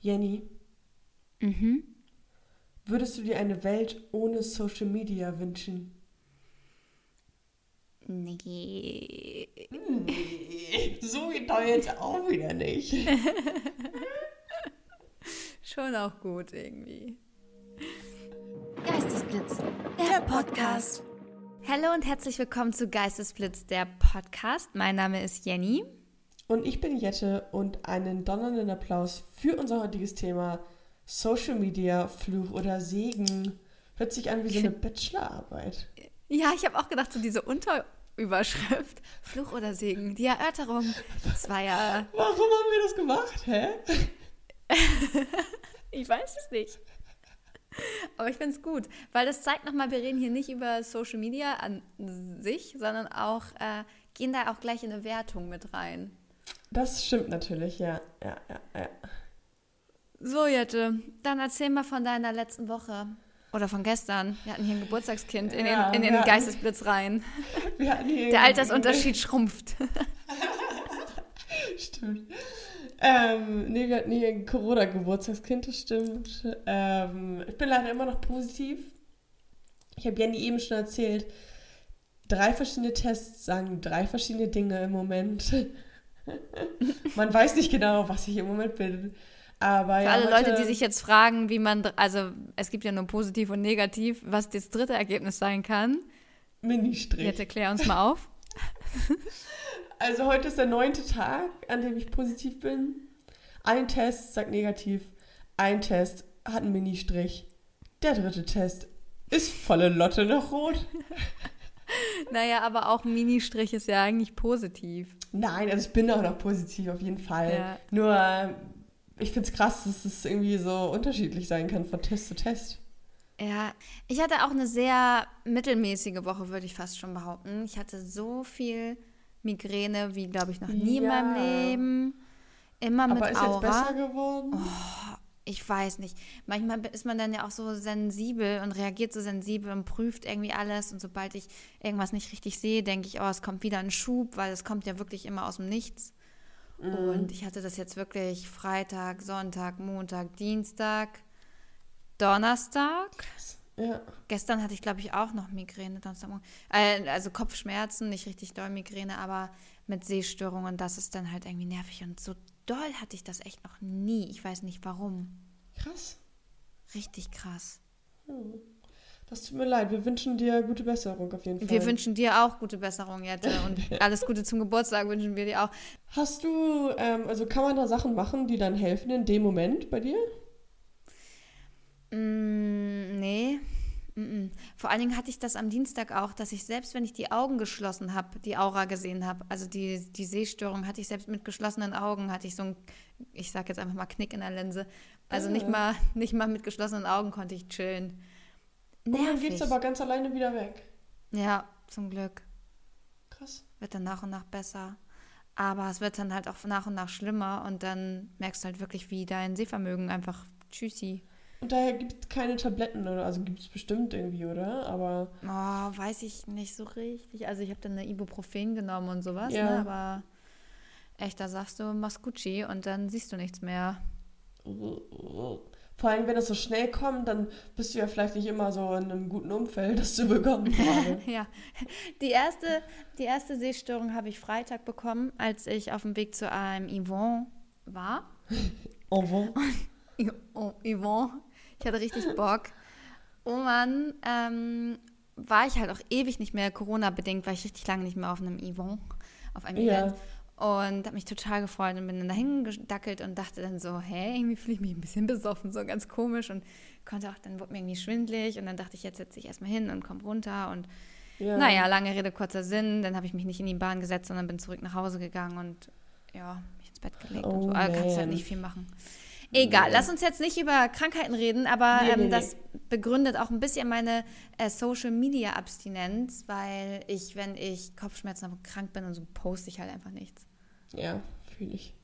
Jenny, Mhm. würdest du dir eine Welt ohne Social Media wünschen? Nee. Nee, so geht doch jetzt auch wieder nicht. Schon auch gut irgendwie. Geistesblitz, der Podcast. Hallo und herzlich willkommen zu Geistesblitz, der Podcast. Mein Name ist Jenny. Und ich bin Jette und einen donnernden Applaus für unser heutiges Thema Social Media, Fluch oder Segen. Hört sich an wie so eine Bachelorarbeit. Ja, ich habe auch gedacht, so diese Unterüberschrift, Fluch oder Segen, die Erörterung. Das war ja, Warum haben wir das gemacht, hä? ich weiß es nicht. Aber ich finde es gut, weil das zeigt nochmal, wir reden hier nicht über Social Media an sich, sondern auch, äh, gehen da auch gleich in eine Wertung mit rein. Das stimmt natürlich, ja. Ja, ja, ja. So, Jette, dann erzähl mal von deiner letzten Woche. Oder von gestern. Wir hatten hier ein Geburtstagskind in Ja, den, in den hatten- Geistesblitz rein. Der Altersunterschied schrumpft. Stimmt. Ähm, nee, wir hatten hier ein Corona-Geburtstagskind, das stimmt. Ähm, ich bin leider immer noch positiv. Ich habe Jenny eben schon erzählt, drei verschiedene Tests sagen drei verschiedene Dinge im Moment. Man weiß nicht genau, was ich im Moment bin. Aber Für ja, alle Leute, die sich jetzt fragen, wie man, also es gibt ja nur positiv und negativ, was das dritte Ergebnis sein kann. Mini-Strich. Jette, klär uns mal auf. Also heute ist der neunte Tag, an dem ich positiv bin. Ein Test sagt negativ, ein Test hat einen Mini-Strich. Der dritte Test ist volle Lotte noch rot. Naja, aber auch ein Mini-Strich ist ja eigentlich positiv. Nein, also ich bin auch noch positiv auf jeden Fall. Ja. Nur ich finde es krass, dass es irgendwie so unterschiedlich sein kann von Test zu Test. Ja, ich hatte auch eine sehr mittelmäßige Woche, würde ich fast schon behaupten. Ich hatte so viel Migräne wie, glaube ich, noch nie in meinem Ja. Leben. Immer mit Aber ist Aura. jetzt besser geworden? Ich weiß nicht. Manchmal ist man dann ja auch so sensibel und reagiert so sensibel und prüft irgendwie alles. Und sobald ich irgendwas nicht richtig sehe, denke ich, oh, es kommt wieder ein Schub, weil es kommt ja wirklich immer aus dem Nichts. Mhm. Und ich hatte das jetzt wirklich Freitag, Sonntag, Montag, Dienstag, Donnerstag. Ja. Gestern hatte ich, glaube ich, auch noch Migräne. Donnerstagmorgen. Äh, also Kopfschmerzen, nicht richtig doll Migräne, aber mit Sehstörungen. Das ist dann halt irgendwie nervig. Und so doll hatte ich das echt noch nie. Ich weiß nicht warum. Krass. Richtig krass. Das tut mir leid. Wir wünschen dir gute Besserung auf jeden Fall. Wir wünschen dir auch gute Besserung, Jette. Und alles Gute zum Geburtstag wünschen wir dir auch. Hast du, ähm, also kann man da Sachen machen, die dann helfen in dem Moment bei dir? Mm, nee. Vor allen Dingen hatte ich das am Dienstag auch, dass ich selbst, wenn ich die Augen geschlossen habe, die Aura gesehen habe. Also die, die Sehstörung hatte ich selbst mit geschlossenen Augen, hatte ich so ein, ich sag jetzt einfach mal Knick in der Linse. Also nicht, Ah. mal, nicht mal mit geschlossenen Augen konnte ich chillen. Und dann Nervig. geht's aber ganz alleine wieder weg. Ja, zum Glück. Krass. Wird dann nach und nach besser. Aber es wird dann halt auch nach und nach schlimmer und dann merkst du halt wirklich, wie dein Sehvermögen einfach tschüssi. Und daher gibt es keine Tabletten oder also gibt es bestimmt irgendwie, oder? Aber Oh, weiß ich nicht so richtig. Also ich habe dann eine Ibuprofen genommen und sowas, Ja. ne? aber echt, da sagst du Mascucci und dann siehst du nichts mehr. vor allem, wenn es so schnell kommt, dann bist du ja vielleicht nicht immer so in einem guten Umfeld, das zu bekommen gerade. Ja, die erste, die erste Sehstörung habe ich Freitag bekommen, als ich auf dem Weg zu einem Yvonne war. Oh, Yvonne, ich hatte richtig Bock. Oh Mann, ähm, war ich halt auch ewig nicht mehr Corona-bedingt, war ich richtig lange nicht mehr auf einem Yvonne, auf einem Ja. Event. Und habe mich total gefreut und bin dann dahin gedackelt und dachte dann so, hä, irgendwie fühle ich mich ein bisschen besoffen, so ganz komisch und konnte auch, dann wurde mir irgendwie schwindlig und dann dachte ich, jetzt setze ich erstmal hin und komme runter und Ja. naja, lange Rede, kurzer Sinn, dann habe ich mich nicht in die Bahn gesetzt, sondern bin zurück nach Hause gegangen und ja, mich ins Bett gelegt und Oh, so. Aber kannst halt man. nicht viel machen. Egal, lass uns jetzt nicht über Krankheiten reden, aber Nee, ähm, nee, nee. das begründet auch ein bisschen meine äh, Social Media Abstinenz, weil ich, wenn ich Kopfschmerzen habe und krank bin und so, poste ich halt einfach nichts. Ja, fühle ich.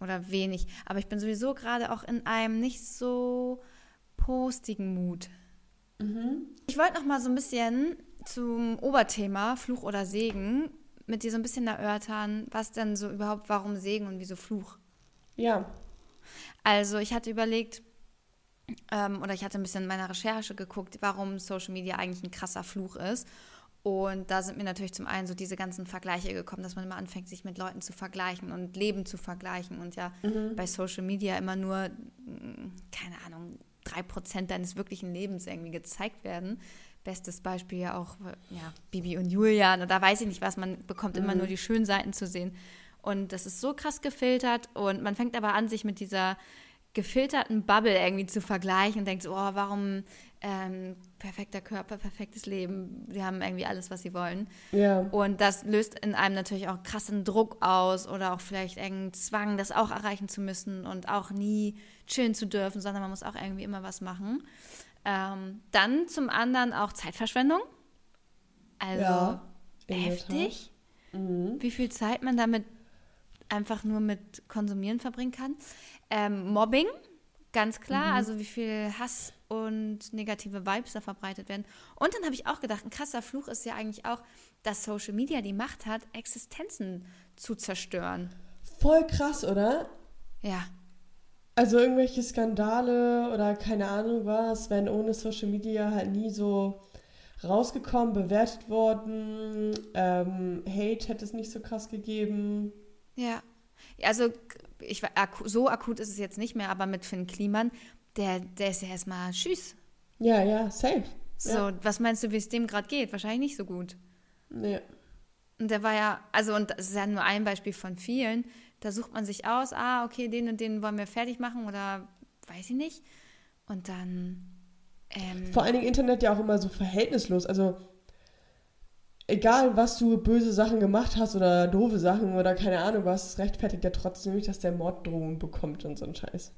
Oder wenig. Aber ich bin sowieso gerade auch in einem nicht so postigen Mut. Mhm. Ich wollte noch mal so ein bisschen zum Oberthema Fluch oder Segen mit dir so ein bisschen erörtern, was denn so überhaupt, warum Segen und wieso Fluch. Ja, Also ich hatte überlegt, ähm, oder ich hatte ein bisschen in meiner Recherche geguckt, warum Social Media eigentlich ein krasser Fluch ist. Und da sind mir natürlich zum einen so diese ganzen Vergleiche gekommen, dass man immer anfängt, sich mit Leuten zu vergleichen und Leben zu vergleichen und ja Mhm. bei Social Media immer nur, mm, keine Ahnung, drei Prozent deines wirklichen Lebens irgendwie gezeigt werden. Bestes Beispiel ja auch, ja, Bibi und Julian oder weiß ich nicht was, man bekommt immer Mhm. nur die schönen Seiten zu sehen. Und das ist so krass gefiltert und man fängt aber an, sich mit dieser gefilterten Bubble irgendwie zu vergleichen und denkt so, oh, warum ähm, perfekter Körper, perfektes Leben, die haben irgendwie alles, was sie wollen. Ja. Und das löst in einem natürlich auch krassen Druck aus oder auch vielleicht engen Zwang, das auch erreichen zu müssen und auch nie chillen zu dürfen, sondern man muss auch irgendwie immer was machen. Ähm, dann zum anderen auch Zeitverschwendung. Also Ja, heftig, Mhm. wie viel Zeit man damit einfach nur mit Konsumieren verbringen kann. Ähm, Mobbing, ganz klar, also wie viel Hass und negative Vibes da verbreitet werden. Und dann habe ich auch gedacht, ein krasser Fluch ist ja eigentlich auch, dass Social Media die Macht hat, Existenzen zu zerstören. Voll krass, oder? Ja, Also irgendwelche Skandale oder keine Ahnung was, wären ohne Social Media halt nie so rausgekommen, bewertet worden. Ähm, Hate hätte es nicht so krass gegeben. Ja. Also ich, so akut ist es jetzt nicht mehr, aber mit Finn Kliman, der, der ist ja erstmal Tschüss. Ja, ja, safe. So, Ja. was meinst du, wie es dem gerade geht? Wahrscheinlich nicht so gut. Nee. Und der war ja, also und das ist ja nur ein Beispiel von vielen. Da sucht man sich aus, ah, okay, den und den wollen wir fertig machen oder weiß ich nicht. Und dann, ähm, Vor allen Dingen Internet ja auch immer so verhältnislos. Also egal, was du böse Sachen gemacht hast oder doofe Sachen oder keine Ahnung was, es rechtfertigt ja trotzdem nicht, dass der Morddrohungen bekommt und so ein Scheiß.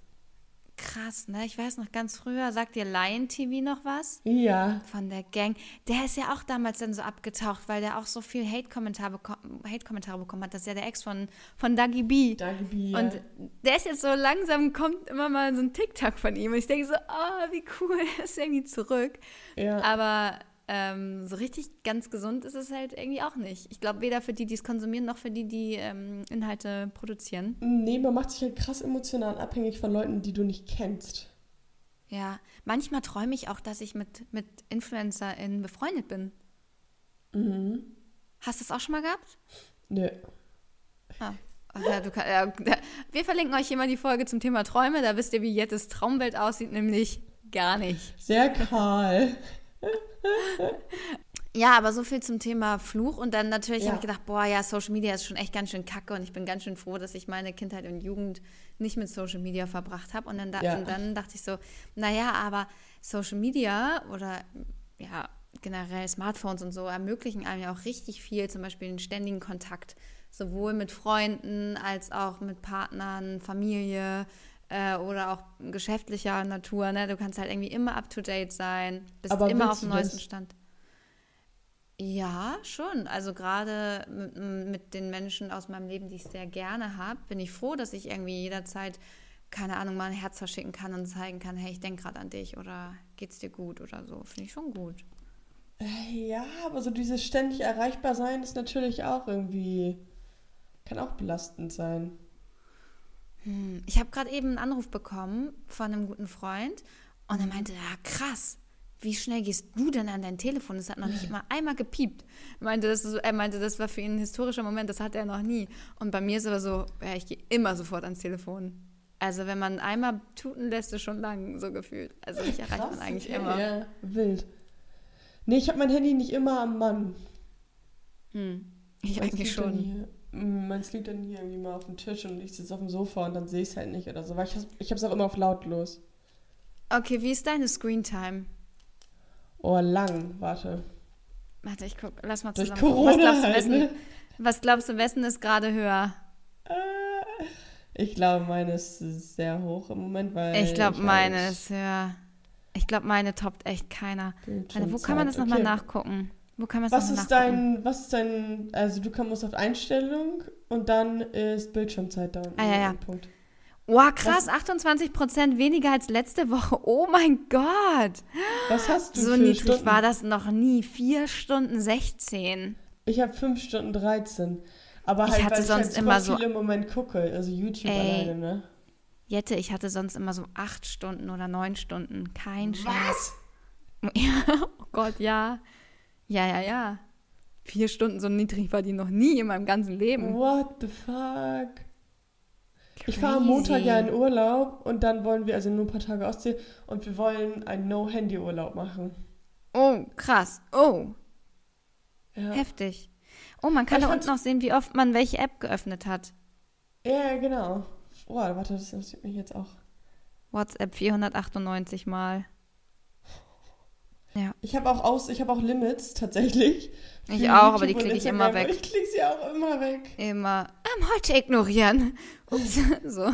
krass, ne? Ich weiß noch ganz früher, sagt dir Lion TV noch was? Ja, Von der Gang. Der ist ja auch damals dann so abgetaucht, weil der auch so viel Hate-Kommentare beko Hate bekommen hat. Das ist ja der Ex von, von Dagi B. danke, Bi. Und der ist jetzt so langsam, kommt immer mal so ein TikTok von ihm. Und ich denke so, oh, wie cool, er ist irgendwie zurück. ja. Aber ähm, so richtig ganz gesund ist es halt irgendwie auch nicht. Ich glaube, weder für die, die es konsumieren, noch für die, die ähm, Inhalte produzieren. Nee, man macht sich halt krass emotional abhängig von Leuten, die du nicht kennst. Ja, manchmal träume ich auch, dass ich mit, mit InfluencerInnen befreundet bin. Mhm. Hast du das auch schon mal gehabt? Nö. Ah. Ja, kann, ja, wir verlinken euch hier mal die Folge zum Thema Träume. Da wisst ihr, wie Jettes Traumwelt aussieht, nämlich gar nicht. Sehr kahl. Ja, aber so viel zum Thema Fluch. Und dann natürlich Ja. habe ich gedacht, boah, ja, Social Media ist schon echt ganz schön kacke. Und ich bin ganz schön froh, dass ich meine Kindheit und Jugend nicht mit Social Media verbracht habe. Und dann, da, Ja. und dann dachte ich so, naja, aber Social Media oder ja, generell Smartphones und so ermöglichen einem ja auch richtig viel, zum Beispiel den ständigen Kontakt, sowohl mit Freunden als auch mit Partnern, Familie äh, oder auch geschäftlicher Natur. Ne? Du kannst halt irgendwie immer up to date sein, bist Aber immer auf dem du das? neuesten Stand. Ja, schon. Also gerade mit, mit den Menschen aus meinem Leben, die ich sehr gerne habe, bin ich froh, dass ich irgendwie jederzeit, keine Ahnung, mal ein Herz verschicken kann und zeigen kann, hey, ich denke gerade an dich oder geht's dir gut oder so. Finde ich schon gut. Äh, Ja, aber so dieses ständig erreichbar sein ist natürlich auch irgendwie, kann auch belastend sein. Hm. Ich habe gerade eben einen Anruf bekommen von einem guten Freund und er meinte, ja krass, wie schnell gehst du denn an dein Telefon? Das hat noch nicht mal einmal gepiept. Er meinte, das er meinte, das war für ihn ein historischer Moment, das hatte er noch nie. Und bei mir ist aber so, ja, ich gehe immer sofort ans Telefon. Also wenn man einmal tuten lässt, ist schon lang so gefühlt. Also mich erreicht man eigentlich immer. Ja, wild. Nee, ich habe mein Handy nicht immer am Mann. Hm. Ich Meins eigentlich schon. Meins liegt dann hier irgendwie mal auf dem Tisch und ich sitze auf dem Sofa und dann sehe ich es halt nicht oder so. Weil ich, habe es auch immer auf lautlos. Okay, wie ist deine Screentime? Oh, lang, warte. Warte, ich guck, lass mal Durch zusammen. gucken. Was Corona glaubst, du, halt, wessen, ne? was glaubst du, wessen ist gerade höher? Äh, Ich glaube, meine ist sehr hoch im Moment, weil. Ich glaube, halt meine ist höher. Ich glaube, meine toppt echt keiner. Warte, wo kann man das nochmal Okay. nachgucken? Wo kann man Was ist dein, was ist dein, also du kommst auf Einstellung und dann ist Bildschirmzeit da. Ah, ja, ja. Punkt. Wow, krass, 28% weniger als letzte Woche. Oh mein Gott. Was hast du So niedrig Stunden? war das noch nie. 4 Stunden 16. Ich habe 5 Stunden 13. Aber Ich halt, hatte weil sonst ich halt immer so- viel im Moment gucke, also YouTube Ey. alleine, ne? Jette, ich hatte sonst immer so acht Stunden oder neun Stunden. Kein Schmerz. Was? Ja, oh Gott, ja. Ja, ja, ja. Vier Stunden so niedrig war die noch nie in meinem ganzen Leben. What the fuck? Ich fahre am Montag ja in Urlaub und dann wollen wir, also nur ein paar Tage Ostsee, und wir wollen einen No-Handy-Urlaub machen. Oh, krass. Oh, Ja. heftig. Oh, man kann da unten noch sehen, wie oft man welche App geöffnet hat. ja, genau. Oh, warte, das interessiert mich jetzt auch. WhatsApp 498 Mal. Ich habe auch aus, ich habe auch Limits tatsächlich. Ich auch, aber die klicke ich immer weg. Ich klicke sie auch immer weg. Immer ähm, heute ignorieren. Ups, so.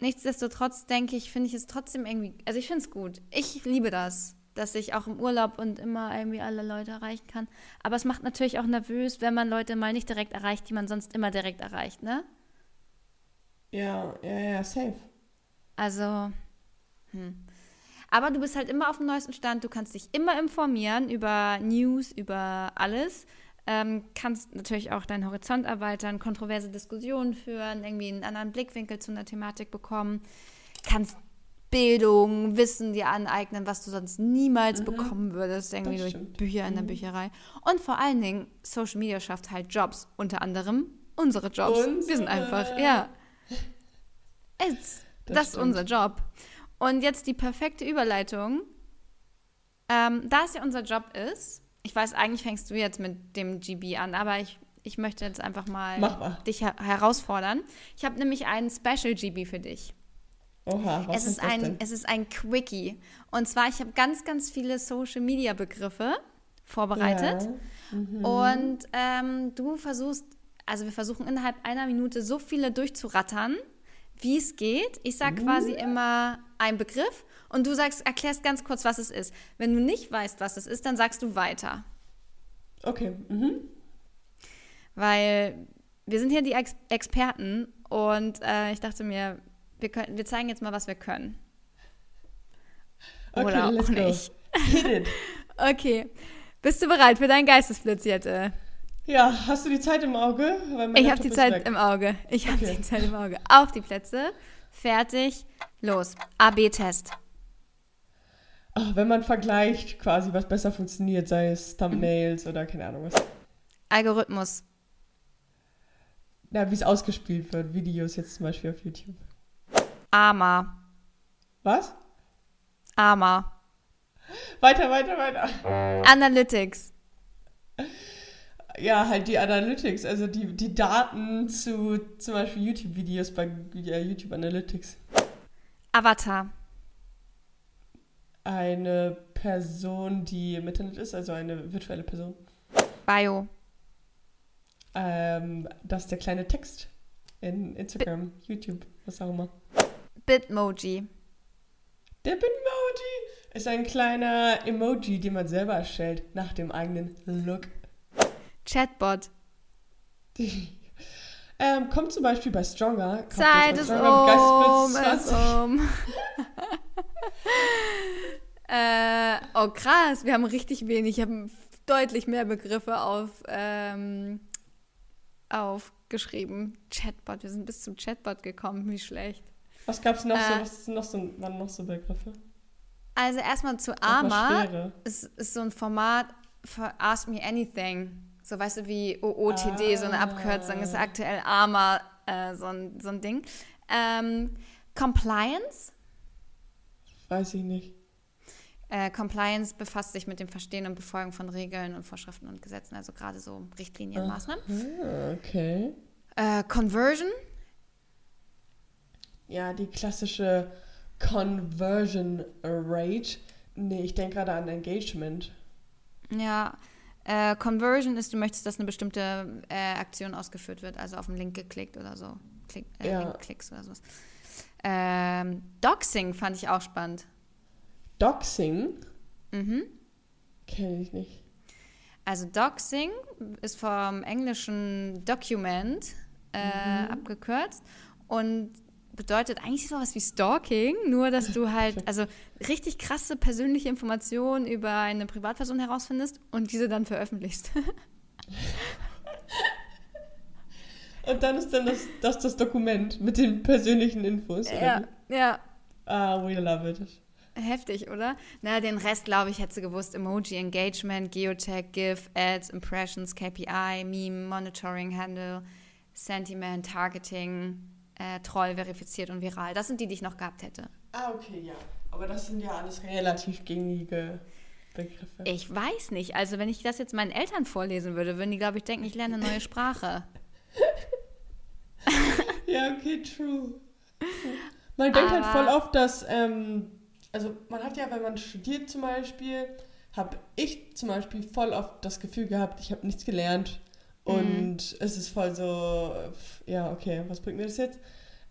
Nichtsdestotrotz denke ich, finde ich es trotzdem irgendwie, also ich finde es gut. Ich liebe das, dass ich auch im Urlaub und immer irgendwie alle Leute erreichen kann. Aber es macht natürlich auch nervös, wenn man Leute mal nicht direkt erreicht, die man sonst immer direkt erreicht, ne? Ja, ja, ja, safe. Also, hm. Aber du bist halt immer auf dem neuesten Stand, du kannst dich immer informieren über News, über alles. Ähm, kannst natürlich auch deinen Horizont erweitern, kontroverse Diskussionen führen, irgendwie einen anderen Blickwinkel zu einer Thematik bekommen. Kannst Bildung, Wissen dir aneignen, was du sonst niemals bekommen würdest, irgendwie Das durch stimmt. Bücher in der Bücherei. Und vor allen Dingen, Social Media schafft halt Jobs, unter anderem unsere Jobs. Wir sind Unsere. einfach, ja. It's, das, Das ist unser Job. Und jetzt die perfekte Überleitung. Ähm, da es ja unser Job ist, ich weiß, eigentlich fängst du jetzt mit dem GB an, aber ich, ich möchte jetzt einfach mal mal. dich her herausfordern. Ich habe nämlich einen Special GB für dich. Oha, was es, ist das ein, denn? es ist ein Quickie. Und zwar, ich habe ganz, ganz viele Social-Media-Begriffe vorbereitet. Ja. Mhm. Und ähm, du versuchst, also wir versuchen innerhalb einer Minute so viele durchzurattern, wie es geht. Ich sage quasi immer einen Begriff und du sagst, erklärst ganz kurz, was es ist. Wenn du nicht weißt, was es ist, dann sagst du weiter. Okay. Mhm. Weil wir sind hier die Ex Experten und äh, ich dachte mir, wir, können, wir zeigen jetzt mal, was wir können. Okay, Oder auch nicht. Okay. Bist du bereit für deinen Geistesblitz, Jette? Ja, hast du die Zeit im Auge? Ich habe die Zeit weg. im Auge. Ich habe Okay. die Zeit im Auge. Auf die Plätze. Fertig. Los. AB-Test. Ach, wenn man vergleicht, quasi, was besser funktioniert, sei es Thumbnails oder keine Ahnung was. Algorithmus. Na, wie es ausgespielt wird, Videos jetzt zum Beispiel auf YouTube. AMA. Was? AMA. Weiter, weiter, weiter. Analytics. Ja, halt die Analytics, also die, die Daten zu zum Beispiel YouTube-Videos bei ja, YouTube Analytics. Avatar. Eine Person, die im Internet ist, also eine virtuelle Person. Bio. Ähm, das ist der kleine Text in Instagram, YouTube, was auch immer. Bitmoji. Der Bitmoji ist ein kleiner Emoji, den man selber erstellt, nach dem eigenen Look. Chatbot. Ähm, kommt zum Beispiel bei Stronger. Zeit ist um. Ist um. äh, oh, krass. Wir haben richtig wenig. Ich habe deutlich mehr Begriffe auf, ähm, aufgeschrieben. Chatbot. Wir sind bis zum Chatbot gekommen. Wie schlecht. Was gab's noch so? Äh. Was sind noch so, waren noch so Begriffe? Also erstmal zu AMA. ist, ist so ein Format für Ask Me Anything. So weißt du, wie OOTD, so eine Ah. Abkürzung, ist aktuell AMA äh, so, ein, so ein Ding. Ähm, Compliance. Weiß ich nicht. Äh, Compliance befasst sich mit dem Verstehen und Befolgen von Regeln und Vorschriften und Gesetzen, also gerade so Richtlinien, Maßnahmen. Ah, okay. Äh, Conversion. Ja, die klassische Conversion Rate. Nee, ich denke gerade an Engagement. Ja, äh, Conversion ist, du möchtest, dass eine bestimmte äh, Aktion ausgeführt wird, also auf einen Link geklickt oder so. Klick, äh, Ja. Link klickst oder sowas. Ähm, Doxing fand ich auch spannend. Doxing Mhm. kenne ich nicht. Also Doxing ist vom englischen Document äh, abgekürzt und bedeutet eigentlich sowas wie Stalking, nur dass du halt also richtig krasse persönliche Informationen über eine Privatperson herausfindest und diese dann veröffentlichst. Und dann ist dann das, das, das Dokument mit den persönlichen Infos. Ja, ja. Ah, we love it. Heftig, oder? Na, den Rest, glaube ich, hätte sie gewusst. Emoji, Engagement, Geotag, GIF, Ads, Impressions, KPI, Meme, Monitoring, Handle, Sentiment, Targeting, äh, Troll, verifiziert und viral. Das sind die, die ich noch gehabt hätte. Ah, okay, ja. Aber das sind ja alles relativ gängige Begriffe. Ich weiß nicht. Also, wenn ich das jetzt meinen Eltern vorlesen würde, würden die, glaube ich, denken, ich lerne eine neue Sprache. Ja, okay, true. Man denkt halt Aber- voll oft, dass, ähm, also man hat ja, wenn man studiert zum Beispiel, habe ich zum Beispiel voll oft das Gefühl gehabt, ich habe nichts gelernt und es ist voll so, ja, okay, was bringt mir das jetzt?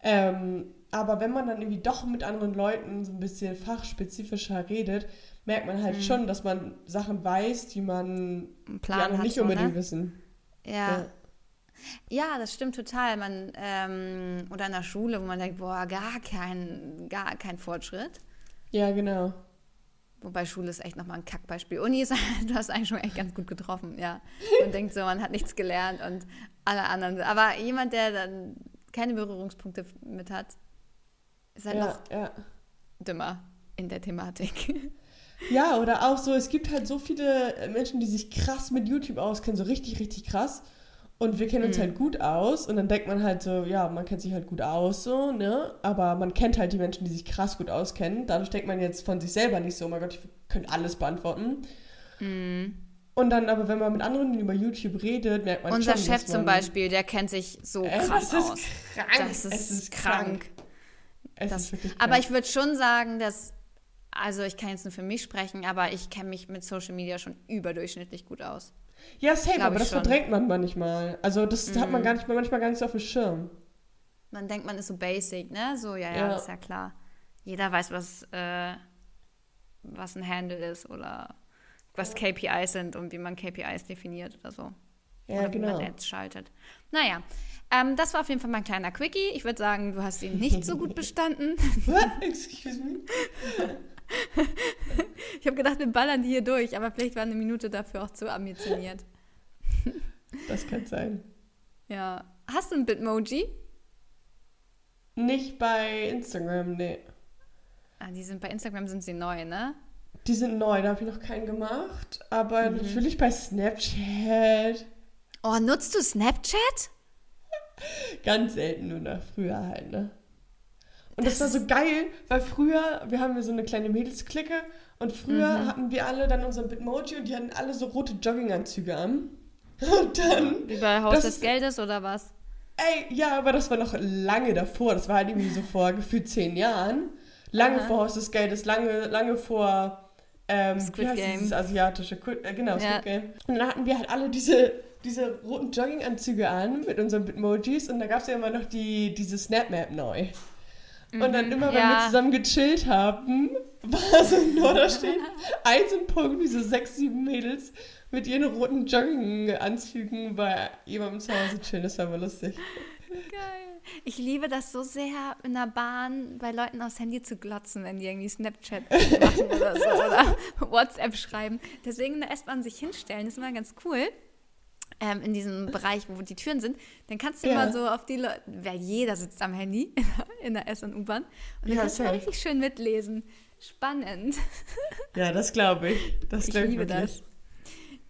Ähm, aber wenn man dann irgendwie doch mit anderen Leuten so ein bisschen fachspezifischer redet, merkt man halt schon, dass man Sachen weiß, die man die Plan hat nicht so, unbedingt ne? wissen. Ja. Ja, das stimmt total. Man, ähm, oder in der Schule, wo man denkt, boah, gar kein, gar kein Fortschritt. Ja, genau. Wobei Schule ist echt nochmal ein Kackbeispiel. Uni ist, du hast eigentlich schon echt ganz gut getroffen, ja. Man denkt so, man hat nichts gelernt und alle anderen. Aber jemand, der dann keine Berührungspunkte mit hat, ist halt Ja, noch ja. dümmer in der Thematik. Ja, oder auch so, es gibt halt so viele Menschen, die sich krass mit YouTube auskennen, so richtig, richtig krass. Und wir kennen uns Mhm. halt gut aus. Und dann denkt man halt so, ja, man kennt sich halt gut aus, so, ne? Aber man kennt halt die Menschen, die sich krass gut auskennen. Dadurch denkt man jetzt von sich selber nicht so, oh mein Gott, ich könnte alles beantworten. Mhm. Und dann aber, wenn man mit anderen über YouTube redet, merkt man Unser schon, Chef dass zum man, Beispiel, der kennt sich so Es krass ist aus. krank. Das ist, es ist krank. krank. Es Das, ist wirklich aber krank. ich würde schon sagen, dass, also ich kann jetzt nur für mich sprechen, aber ich kenne mich mit Social Media schon überdurchschnittlich gut aus. Ja, safe, aber das schon. Mhm. verdrängt man manchmal. Also das hat man gar nicht, manchmal gar nicht so auf dem Schirm. Man denkt, man ist so basic, ne? So, ja, ja, Ja. ist ja klar. Jeder weiß, was, äh, was ein Handle ist oder was KPIs sind und wie man KPIs definiert oder so. Ja, oder wie genau. man Ads schaltet. Naja, ähm, das war auf jeden Fall mein kleiner Quickie. Ich würde sagen, du hast ihn nicht so gut bestanden. Excuse me? Ich habe gedacht, wir ballern die hier durch, aber vielleicht war eine Minute dafür auch zu ambitioniert. Das kann sein. Ja. Hast du ein Bitmoji? Nicht bei Instagram, nee. Ah, die sind bei Instagram sind sie neu, ne? Die sind neu, da habe ich noch keinen gemacht. Aber Mhm. natürlich bei Snapchat. Oh, nutzt du Snapchat? Ganz selten nur nach früher halt, ne? Und das, war so geil, weil früher, wir haben ja so eine kleine Mädelsklicke und früher Mhm. hatten wir alle dann unseren Bitmoji und die hatten alle so rote Jogginganzüge an. Und dann, Wie bei Haus Das des Geldes oder was? ey, ja, aber das war noch lange davor. Das war halt irgendwie so vor gefühlt zehn Jahren. Lange Aha. vor Haus des Geldes, lange, lange vor ähm, Squid wie heißt Game. dieses asiatische, äh, genau, Squid Ja. Game. Und dann hatten wir halt alle diese, diese roten Jogginganzüge an mit unseren Bitmojis und da gab es ja immer noch die, diese Snapmap neu. Und dann immer, wenn Mhm. ja. wir zusammen gechillt haben, war so nur da steht, ein so ein Punkt, wie so sechs, sieben Mädels mit ihren roten Jogginganzügen bei jemandem zu Hause chillen. Das war aber lustig. Geil. Ich liebe das so sehr, in der Bahn bei Leuten aufs Handy zu glotzen, wenn die irgendwie Snapchat machen oder so oder WhatsApp schreiben. Deswegen in der S-Bahn sich hinstellen, ist immer ganz cool. Ähm, in diesem Bereich, wo die Türen sind, dann kannst du Ja. immer so auf die Leute, weil jeder sitzt am Handy in der S- und U-Bahn und dann Ja, kannst du safe. richtig schön mitlesen. Spannend. Ja, das glaube ich. Das Ich liebe wirklich. das.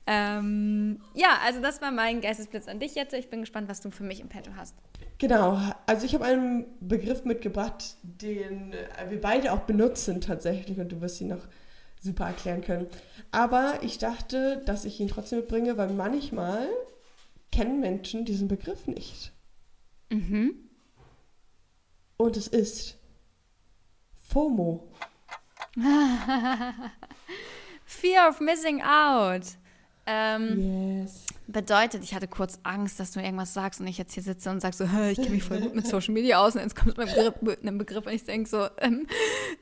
Ähm, ja, also das war mein Geistesblitz an dich jetzt. Ich bin gespannt, was du für mich im Petto hast. Genau, also ich habe einen Begriff mitgebracht, den wir beide auch benutzen tatsächlich und du wirst ihn noch super erklären können. Aber ich dachte, dass ich ihn trotzdem mitbringe, weil manchmal kennen Menschen diesen Begriff nicht. Mhm. Und es ist FOMO. Fear of missing out. Ähm, Yes. bedeutet, ich hatte kurz Angst, dass du irgendwas sagst und ich jetzt hier sitze und sag so, "Hä, ich kenne mich voll gut mit Social Media aus und jetzt kommt mein Begriff, einem Begriff und ich denke so, ähm,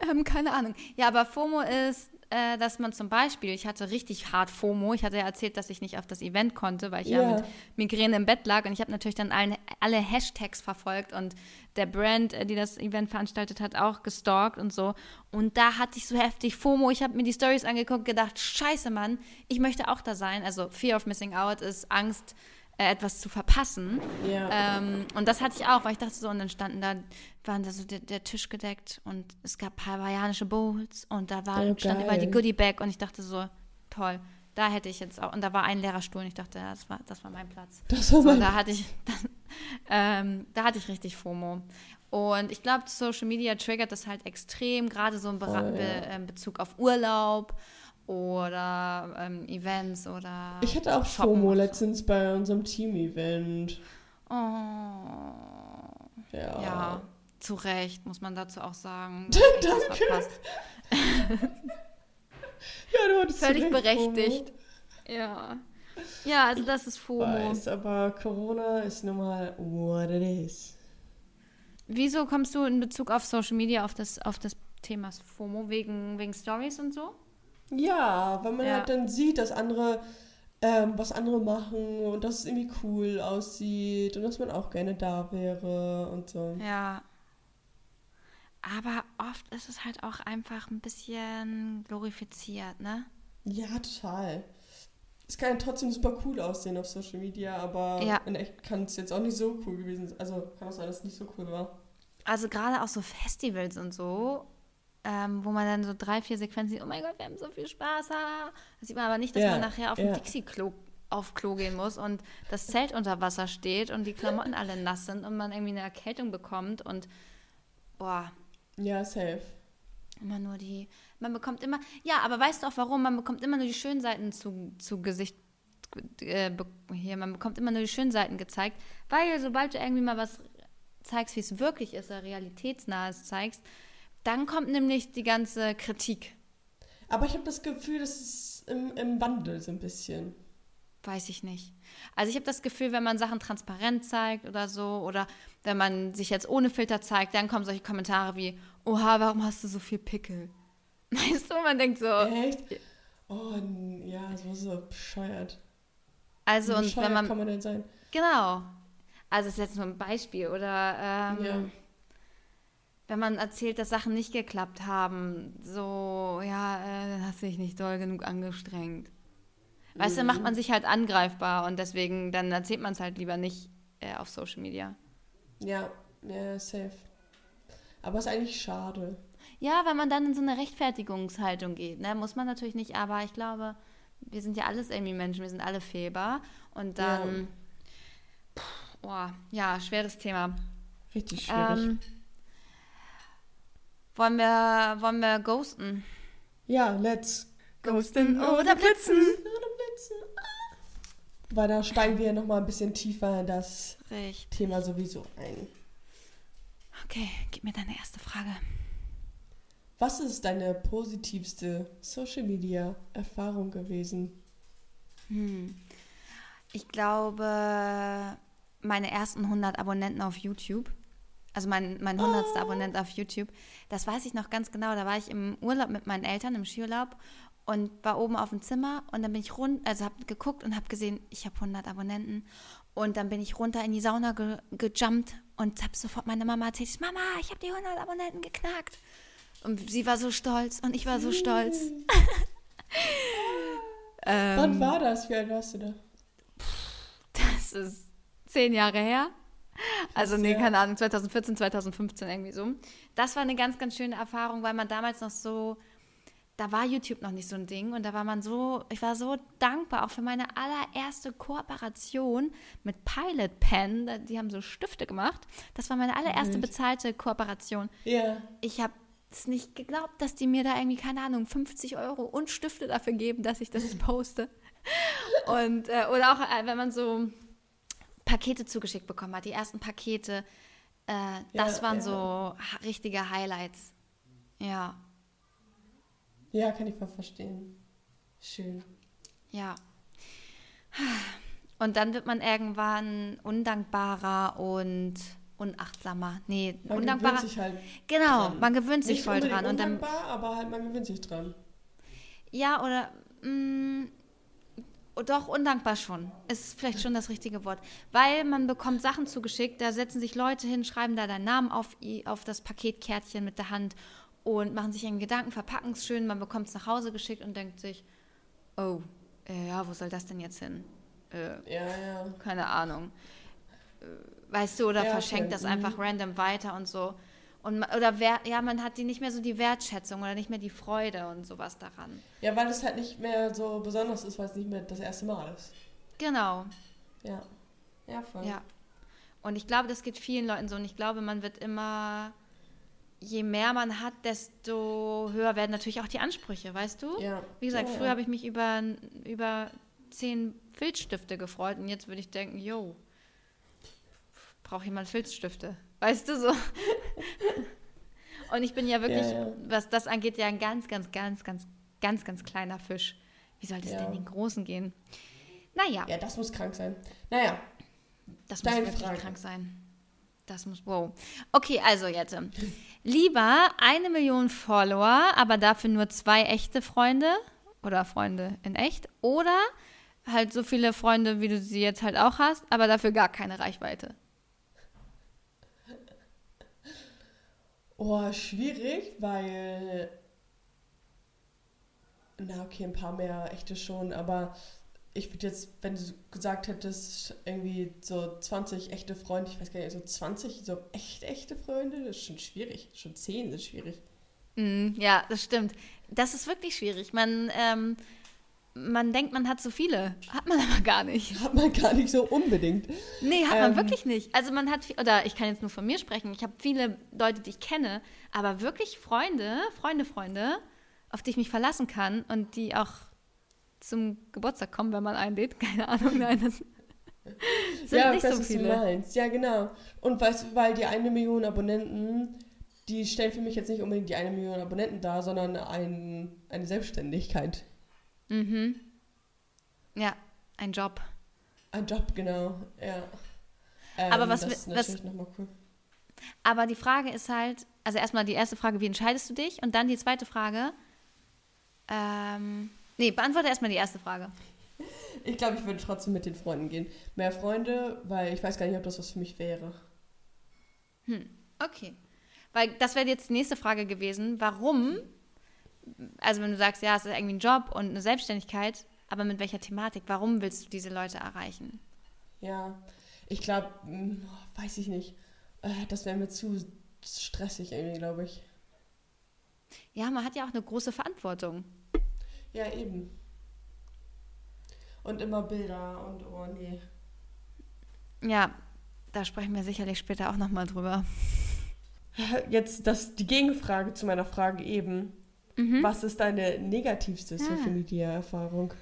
ähm, keine Ahnung. Ja, aber FOMO ist, äh, dass man zum Beispiel, ich hatte richtig hart FOMO, ich hatte ja erzählt, dass ich nicht auf das Event konnte, weil ich ja, Ja. mit Migräne im Bett lag und ich habe natürlich dann allen, alle Hashtags verfolgt und der Brand, äh, die das Event veranstaltet hat, auch gestalkt und so. Und da hatte ich so heftig FOMO. Ich habe mir die Stories angeguckt, gedacht, scheiße, Mann, ich möchte auch da sein. Also Fear of Missing Out ist Angst, äh, etwas zu verpassen. Ja. Ähm, und das hatte ich auch, weil ich dachte so, und dann standen da, waren da so der, der Tisch gedeckt und es gab hawaiianische Bowls und da war, Oh, stand überall die. Goodie Bag und ich dachte so, toll. Da hätte ich jetzt auch, und da war ein leerer Stuhl und ich dachte, ja, das war, das war mein Platz. das war So, mein da hatte ich, ähm, da hatte ich richtig FOMO. Und ich glaube, Social Media triggert das halt extrem, gerade so im Be ja. ähm, Bezug auf Urlaub oder ähm, Events oder. Ich hatte auch Shoppen FOMO so. letztens bei unserem Team-Event. Oh, Ja. ja, zu Recht, muss man dazu auch sagen. Danke. Ja, du hattest Völlig berechtigt. Ja. Ja, also das ist FOMO. FOMO. Weiß, aber Corona ist nun mal what it is. Wieso kommst du in Bezug auf Social Media auf das, auf das Thema FOMO wegen, wegen Stories und so? Ja, weil man Ja. halt dann sieht, dass andere, ähm, was andere machen und dass es irgendwie cool aussieht und dass man auch gerne da wäre und so. Ja. Aber oft ist es halt auch einfach ein bisschen glorifiziert, ne? Ja, total. Es kann ja trotzdem super cool aussehen auf Social Media, aber Ja. in echt kann es jetzt auch nicht so cool gewesen sein. Also kann auch sein, dass es nicht so cool war. Also gerade auch so Festivals und so, ähm, wo man dann so drei, vier Sequenzen sieht, oh mein Gott, wir haben so viel Spaß. Ha. Das sieht man aber nicht, dass Ja, man nachher auf dem ja. Dixie-Klo auf Klo gehen muss und das Zelt unter Wasser steht und die Klamotten alle nass sind und man irgendwie eine Erkältung bekommt und boah, Ja, safe. Immer nur die. Man bekommt immer. Ja, aber weißt du auch warum? Man bekommt immer nur die schönen Seiten zu, zu Gesicht. Äh, hier, man bekommt immer nur die schönen Seiten gezeigt, weil sobald du irgendwie mal was zeigst, wie es wirklich ist, oder realitätsnahes zeigst, dann kommt nämlich die ganze Kritik. Aber ich habe das Gefühl, das ist im, im Wandel so ein bisschen. Weiß ich nicht. Also ich habe das Gefühl, wenn man Sachen transparent zeigt oder so, oder wenn man sich jetzt ohne Filter zeigt, dann kommen solche Kommentare wie, oha, warum hast du so viel Pickel? Weißt du, man denkt so, Echt? Oh, ja, so so bescheuert. also Wie und wenn man, kann man denn sein? Genau. Also das ist jetzt nur ein Beispiel. Oder ähm, Ja. Wenn man erzählt, dass Sachen nicht geklappt haben, so, ja, äh, dann hast du dich nicht doll genug angestrengt. Weißt du, dann macht man sich halt angreifbar und deswegen, dann erzählt man es halt lieber nicht äh, auf Social Media. Ja, ja, safe. Aber ist eigentlich schade. Ja, weil man dann in so eine Rechtfertigungshaltung geht. Ne? Muss man natürlich nicht, aber ich glaube, wir sind ja alles irgendwie Menschen, wir sind alle fehlbar. Und dann, pff, boah, ja, schweres Thema. Richtig schwierig. Ähm, wollen, wir, wollen wir ghosten? ja, let's Ghosten oder blitzen? Oder blitzen. Weil da steigen wir nochmal ein bisschen tiefer in das Recht. Thema sowieso ein. Okay, gib mir deine erste Frage. Was ist deine positivste Social Media Erfahrung gewesen? Hm. Ich glaube, meine ersten 100 Abonnenten auf YouTube, also mein, mein 100. Abonnent auf YouTube, das weiß ich noch ganz genau. Da war ich im Urlaub mit meinen Eltern, im Skiurlaub und war oben auf dem Zimmer und dann bin ich rund, also habe geguckt und habe gesehen, ich habe 100 Abonnenten und dann bin ich runter in die Sauna ge gejumpt und habe sofort meiner Mama erzählt, Mama, ich habe die 100 Abonnenten geknackt. Und sie war so stolz und ich war so stolz. ähm, Wann war das? Wie alt warst du da? Das ist zehn Jahre her. Also, nee, keine Ahnung, 2014, 2015 irgendwie so. Das war eine ganz, ganz schöne Erfahrung, weil man damals noch so, da war YouTube noch nicht so ein Ding und da war man so, ich war so dankbar auch für meine allererste Kooperation mit Pilot Pen. Die haben so Stifte gemacht. Das war meine allererste bezahlte Kooperation. Ja. Ich habe es nicht geglaubt, dass die mir da irgendwie, keine Ahnung, 50 Euro und Stifte dafür geben, dass ich das poste. Und, äh, oder auch, äh, wenn man so Pakete zugeschickt bekommen hat, die ersten Pakete, äh, das Ja, waren ja. so richtige Highlights. Ja, Ja, kann ich voll verstehen. Schön. ja. Und dann wird man irgendwann undankbarer und unachtsamer. Nee, Man undankbarer. gewöhnt sich halt genau, dran. man gewöhnt sich nicht voll dran. Und dann undankbar, aber halt man gewöhnt sich dran. Ja, oder mh, doch undankbar schon. Ist vielleicht schon das richtige Wort. Weil man bekommt Sachen zugeschickt, da setzen sich Leute hin, schreiben da deinen Namen auf, auf das Paketkärtchen mit der Hand und machen sich einen Gedanken, verpacken es schön, man bekommt es nach Hause geschickt und denkt sich, oh, äh, ja, wo soll das denn jetzt hin? Äh, Ja, ja. keine Ahnung. Äh, Weißt du, oder Ja, verschenkt okay. das Mhm. einfach random weiter und so. Und, oder wer, ja, man hat die nicht mehr so die Wertschätzung oder nicht mehr die Freude und sowas daran. Ja, weil es halt nicht mehr so besonders ist, weil es nicht mehr das erste Mal ist. Genau, Ja. Ja, voll. ja. Und ich glaube, das geht vielen Leuten so. Und ich glaube, man wird immer, je mehr man hat, desto höher werden natürlich auch die Ansprüche, weißt du? Ja. Wie gesagt, ja, früher ja. habe ich mich über, über zehn Filzstifte gefreut und jetzt würde ich denken, yo, braucht jemand Filzstifte? Weißt du so? und ich bin ja wirklich, Ja, ja. was das angeht, ja ein ganz, ganz, ganz, ganz, ganz, ganz kleiner Fisch. Wie soll das Ja. denn den Großen gehen? Naja, Ja, das muss krank sein. Naja, das muss wirklich Frage. krank sein. Das muss, wow. Okay, also Jette. Lieber eine Million Follower, aber dafür nur zwei echte Freunde oder Freunde in echt oder halt so viele Freunde, wie du sie jetzt halt auch hast, aber dafür gar keine Reichweite. Oh, schwierig, weil. Na, okay, ein paar mehr echte schon, aber ich würde jetzt, wenn du gesagt hättest, irgendwie so 20 echte Freunde, ich weiß gar nicht, so 20, so echt echte Freunde, das ist schon schwierig. Schon 10 ist schwierig. Mm, ja, das stimmt. Das ist wirklich schwierig. Man, ähm, man denkt, man hat so viele. Hat man aber gar nicht. Hat man gar nicht so unbedingt. Nee, hat man Ähm. wirklich nicht. Also man hat, viel- oder ich kann jetzt nur von mir sprechen, ich habe viele Leute, die ich kenne, aber wirklich Freunde, Freunde, Freunde, auf die ich mich verlassen kann und die auch zum Geburtstag kommen, wenn man einlädt. Keine Ahnung, nein, das sind ja, nicht ich weiß, so was du viele. meinst. Ja, genau. Und weißt weil die eine Million Abonnenten, die stellen für mich jetzt nicht unbedingt die eine Million Abonnenten dar, sondern ein, eine Selbstständigkeit. Mhm. Ja, ein Job. Ein Job, genau. Ja. Ähm, Aber was das ist was- natürlich nochmal cool. Aber die Frage ist halt, also erstmal die erste Frage, wie entscheidest du dich? Und dann die zweite Frage, ähm, nee, beantworte erstmal die erste Frage. Ich glaube, ich würde trotzdem mit den Freunden gehen. Mehr Freunde, weil ich weiß gar nicht, ob das was für mich wäre. Okay. Weil das wäre jetzt die nächste Frage gewesen. Warum? Also wenn du sagst, ja, es ist irgendwie ein Job und eine Selbstständigkeit, aber mit welcher Thematik? Warum willst du diese Leute erreichen? Ja, ich glaube, weiß ich nicht. Äh, Das wäre mir zu stressig irgendwie, glaube ich. Ja, man hat ja auch eine große Verantwortung. Ja, eben. Und immer Bilder und oh nee. Ja, da sprechen wir sicherlich später auch nochmal drüber. Jetzt das, die Gegenfrage zu meiner Frage eben. Mhm. Was ist deine negativste Ah. Social Media Erfahrung?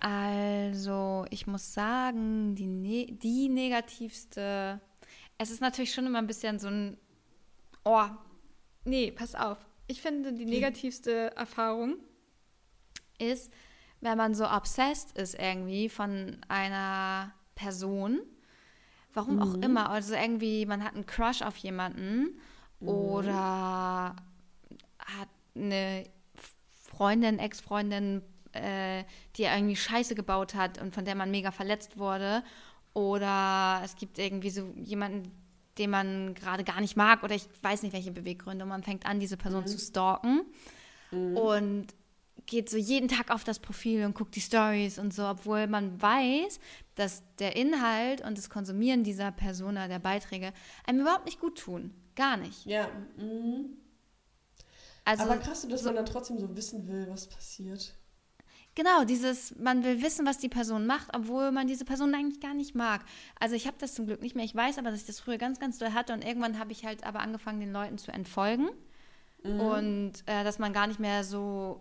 Also, ich muss sagen, die, ne die negativste. Es ist natürlich schon immer ein bisschen so ein. Oh, nee, pass auf. Ich finde, die negativste Erfahrung ist, wenn man so obsessed ist irgendwie von einer Person. Warum auch immer. Also irgendwie, man hat einen Crush auf jemanden oder hat eine Freundin, Ex-Freundin, äh, die irgendwie Scheiße gebaut hat und von der man mega verletzt wurde. Oder es gibt irgendwie so jemanden, den man gerade gar nicht mag oder ich weiß nicht, welche Beweggründe. Und man fängt an, diese Person zu stalken und geht so jeden Tag auf das Profil und guckt die Stories und so, obwohl man weiß, dass der Inhalt und das Konsumieren dieser Persona, der Beiträge, einem überhaupt nicht gut tun. Gar nicht. Ja, mhm. Also, aber krass, dass so- man dann trotzdem so wissen will, was passiert. Genau, dieses, man will wissen, was die Person macht, obwohl man diese Person eigentlich gar nicht mag. Also ich habe das zum Glück nicht mehr. Ich weiß aber, dass ich das früher ganz, ganz doll hatte und irgendwann habe ich halt aber angefangen, den Leuten zu entfolgen und äh, dass man gar nicht mehr so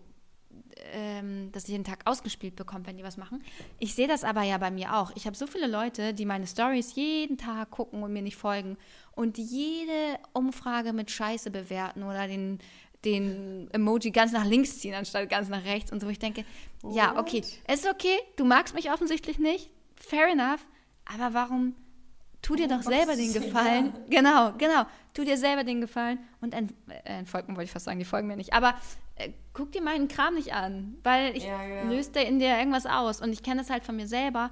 ähm, das jeden Tag ausgespielt bekommt, wenn die was machen. Ich sehe das aber ja bei mir auch. Ich habe so viele Leute, die meine Stories jeden Tag gucken und mir nicht folgen und jede Umfrage mit Scheiße bewerten oder den, den Emoji ganz nach links ziehen, anstatt ganz nach rechts und so. Ich denke, ja, What? okay, es ist okay, du magst mich offensichtlich nicht, fair enough, aber warum tu dir Warum doch selber den? Gefallen? Genau, genau, tu dir selber den Gefallen und ent äh, entfolgen wollte ich fast sagen, die folgen mir nicht, aber guck dir meinen Kram nicht an, weil ich Ja, ja. löst da in dir irgendwas aus und ich kenne das halt von mir selber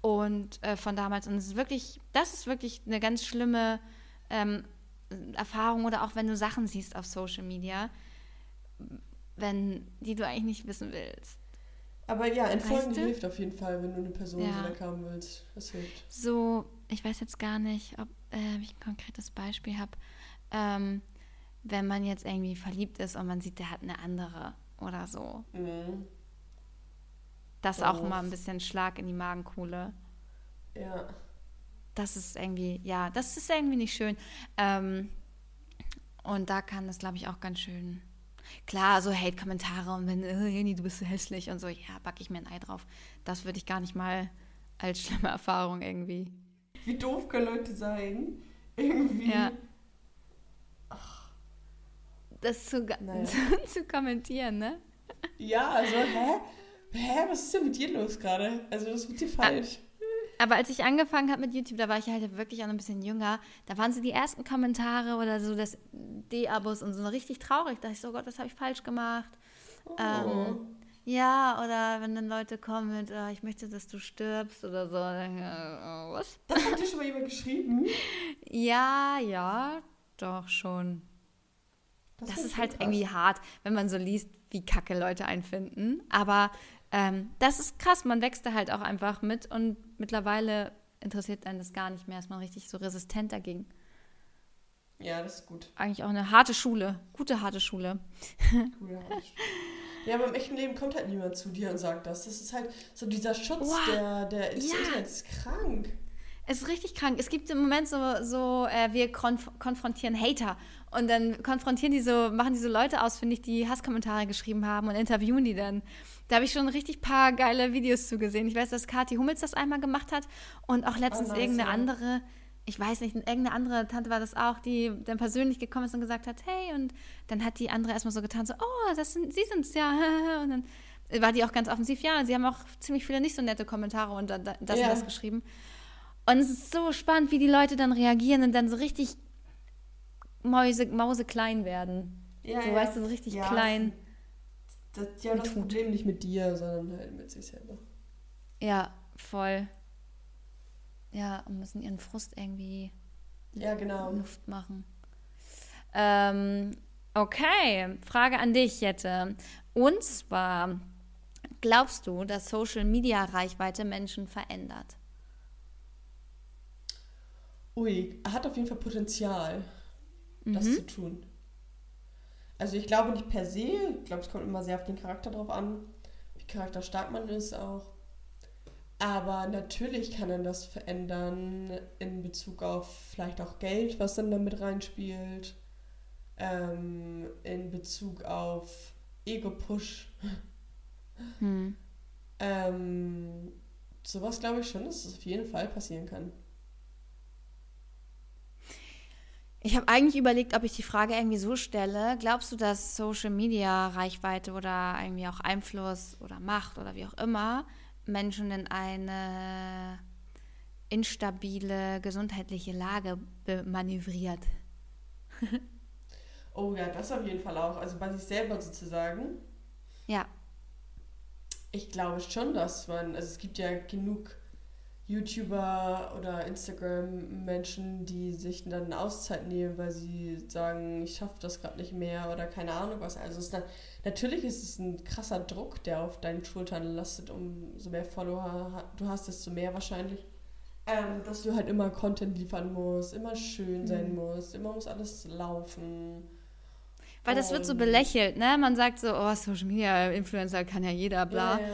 und äh, von damals und es ist wirklich, das ist wirklich eine ganz schlimme ähm, Erfahrung oder auch wenn du Sachen siehst auf Social Media, wenn die du eigentlich nicht wissen willst. Aber ja, entfolgen Weißt du? hilft auf jeden Fall, wenn du eine Person Ja. so weghaben willst. Das hilft. So, ich weiß jetzt gar nicht, ob äh, ich ein konkretes Beispiel habe. Ähm, wenn man jetzt irgendwie verliebt ist und man sieht, der hat eine andere oder so. Mhm. Das ist auch mal ein bisschen Schlag in die Magenkuhle. Ja. Das ist irgendwie, ja, das ist irgendwie nicht schön. Ähm, und da kann das, glaube ich, auch ganz schön. Klar, so Hate-Kommentare und wenn, äh, Jenny, du bist so hässlich und so, ja, backe ich mir ein Ei drauf. Das würde ich gar nicht mal als schlimme Erfahrung irgendwie. Wie doof können Leute sein? Irgendwie. Ja. Das zu, Naja. zu, zu kommentieren, ne? Ja, also, hä? Hä, was ist denn mit dir los gerade? Also, das ist mit dir falsch. Aber als ich angefangen habe mit YouTube, da war ich halt wirklich auch noch ein bisschen jünger. Da waren so die ersten Kommentare oder so das D-Abos und so richtig traurig. Da dachte ich so, Gott, was habe ich falsch gemacht? Oh. Ähm, ja, oder wenn dann Leute kommen mit, äh, ich möchte, dass du stirbst oder so. Dann, äh, was? Das hat dir schon mal jemand geschrieben? Ja, ja, doch schon. Das, find ist halt krass. irgendwie hart, wenn man so liest, wie kacke Leute einen finden. Aber ähm, das ist krass, man wächst da halt auch einfach mit und mittlerweile interessiert einen das gar nicht mehr, ist man richtig so resistent dagegen. Ja, das ist gut. Eigentlich auch eine harte Schule, gute harte Schule. Ja. Ja, aber im echten Leben kommt halt niemand zu dir und sagt das. Das ist halt so dieser Schutz, Wow. der, der des Ja. Ist krank. Es ist richtig krank. Es gibt im Moment so, so äh, wir konf konfrontieren Hater. Und dann konfrontieren die so, machen die so Leute aus, finde ich, die Hasskommentare geschrieben haben und interviewen die dann. Da habe ich schon richtig paar geile Videos zugesehen. Ich weiß, dass Kathi Hummels das einmal gemacht hat und auch letztens Oh, nice, irgendeine ja. andere, ich weiß nicht, irgendeine andere Tante war das auch, die dann persönlich gekommen ist und gesagt hat, hey, und dann hat die andere erstmal so getan, so, oh, das sind, Sie sind's, ja. Und dann war die auch ganz offensiv, ja, sie haben auch ziemlich viele nicht so nette Kommentare unter da- das Ja. und das geschrieben. Und es ist so spannend, wie die Leute dann reagieren und dann so richtig Mäuse, Mauseklein werden. Ja, so, ja. weißt du, so richtig Ja, klein. Das, ja, das. Problem nicht mit dir, sondern halt mit sich selber. Ja, voll. Ja, und müssen ihren Frust irgendwie Ja, genau. Luft machen. Ähm, okay, Frage an dich, Jette. Und zwar, glaubst du, dass Social Media Reichweite Menschen verändert? Ui, er hat auf jeden Fall Potenzial, das Mhm. zu tun. Also ich glaube nicht per se, ich glaube, es kommt immer sehr auf den Charakter drauf an, wie charakterstark man ist auch. Aber natürlich kann er das verändern in Bezug auf vielleicht auch Geld, was dann damit reinspielt. Ähm, in Bezug auf Ego-Push. Hm. Ähm, sowas glaube ich schon, dass es auf jeden Fall passieren kann. Ich habe eigentlich überlegt, ob ich die Frage irgendwie so stelle. Glaubst du, dass Social Media Reichweite oder irgendwie auch Einfluss oder Macht oder wie auch immer Menschen in eine instabile gesundheitliche Lage manövriert? Oh ja, das auf jeden Fall auch. Also bei sich selber sozusagen. Ja, Ich glaube schon, dass man, also es gibt ja genug YouTuber oder Instagram-Menschen, die sich dann eine Auszeit nehmen, weil sie sagen, ich schaffe das gerade nicht mehr oder keine Ahnung was. Also es ist dann, natürlich ist es ein krasser Druck, der auf deinen Schultern lastet, umso mehr Follower du hast, desto mehr wahrscheinlich. Ähm, dass du halt immer Content liefern musst, immer schön sein Mhm. musst, immer muss alles laufen. weil das wird so belächelt, ne? Man sagt so, oh, Social Media Influencer kann ja jeder, bla. Ja,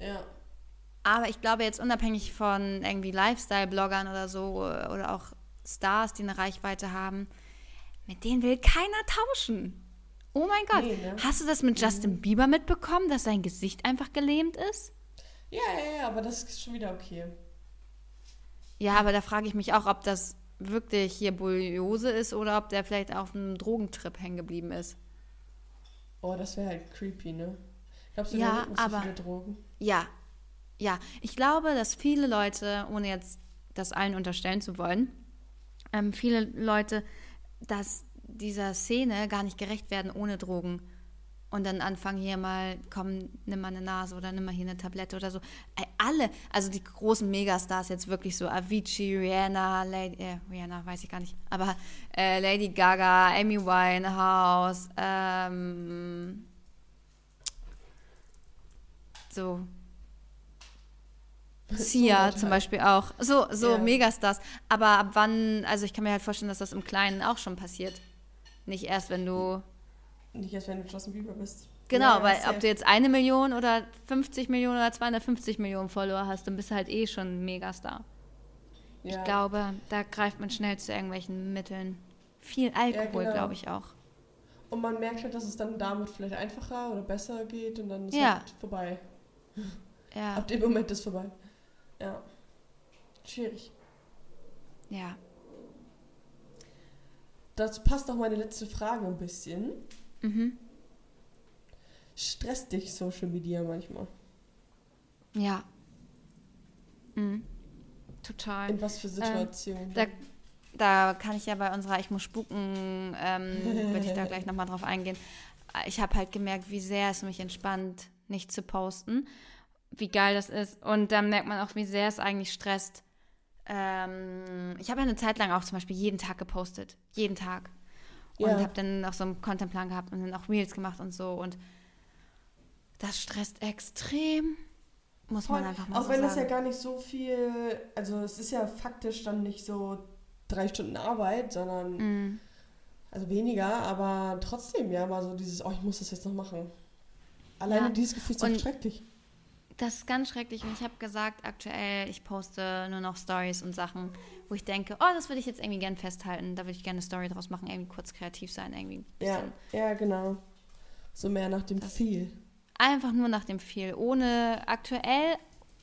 ja. ja. Aber ich glaube jetzt unabhängig von irgendwie Lifestyle-Bloggern oder so oder auch Stars, die eine Reichweite haben, mit denen will keiner tauschen. Oh mein Gott. Nee, ne? Hast du das mit Justin Bieber mitbekommen, dass sein Gesicht einfach gelähmt ist? Ja, ja, ja, aber das ist schon wieder okay. Ja, aber da frage ich mich auch, ob das wirklich hier Bulliose ist oder ob der vielleicht auf einem Drogentrip hängen geblieben ist. Oh, das wäre halt creepy, ne? Glaubst du, Ja, der nimmt so aber- viele Drogen? Ja, ja. Ich glaube, dass viele Leute, ohne jetzt das allen unterstellen zu wollen, ähm, viele Leute, dass dieser Szene gar nicht gerecht werden ohne Drogen. Und dann anfangen hier mal, komm, nimm mal eine Nase oder nimm mal hier eine Tablette oder so. Alle, also die großen Megastars jetzt wirklich so, Avicii, Rihanna, Lady, äh, Rihanna weiß ich gar nicht, aber äh, Lady Gaga, Amy Winehouse, ähm, du. Sia zum. Beispiel auch. So, so Ja. Megastars. Aber ab wann, also ich kann mir halt vorstellen, dass das im Kleinen auch schon passiert. Nicht erst, wenn du. Nicht erst, wenn du Justin Bieber bist. Genau, Ja, weil ob du jetzt eine Million oder 50 Millionen oder 250 Millionen Follower hast, dann bist du halt eh schon ein Megastar. ja. Ich glaube, da greift man schnell zu irgendwelchen Mitteln. Viel Alkohol, genau. glaube ich auch. Und man merkt halt, dass es dann damit vielleicht einfacher oder besser geht und dann ist Ja. halt vorbei. Ja, Ab dem Moment ist vorbei. Ja. Schwierig. ja. Das passt auch meine letzte Frage ein bisschen. Mhm. Stresst dich Social Media manchmal? Ja. Mhm. Total. In was für Situationen? Da, da kann ich ja bei unserer Ich muss spuken, ähm, würde ich da gleich nochmal drauf eingehen. Ich habe halt gemerkt, wie sehr es mich entspannt, nicht zu posten. Wie geil das ist. Und dann merkt man auch, wie sehr es eigentlich stresst. Ähm, ich habe ja eine Zeit lang auch zum Beispiel jeden Tag gepostet. Jeden Tag. Und Ja. habe dann auch so einen Contentplan gehabt und dann auch Reels gemacht und so. Und das stresst extrem. Muss Voll. man einfach mal Auch so wenn sagen. das ja gar nicht so viel, also es ist ja faktisch dann nicht so drei Stunden Arbeit, sondern Mm. also weniger, aber trotzdem ja mal so dieses, oh, ich muss das jetzt noch machen. Alleine Ja. dieses Gefühl ist doch schrecklich. Das ist ganz schrecklich und ich habe gesagt, aktuell, ich poste nur noch Stories und Sachen, wo ich denke, oh, das würde ich jetzt irgendwie gern festhalten, da würde ich gerne eine Story draus machen, irgendwie kurz kreativ sein, irgendwie Ja, ja, genau. So mehr nach dem Das- Ziel. Einfach nur nach dem Ziel, ohne, aktuell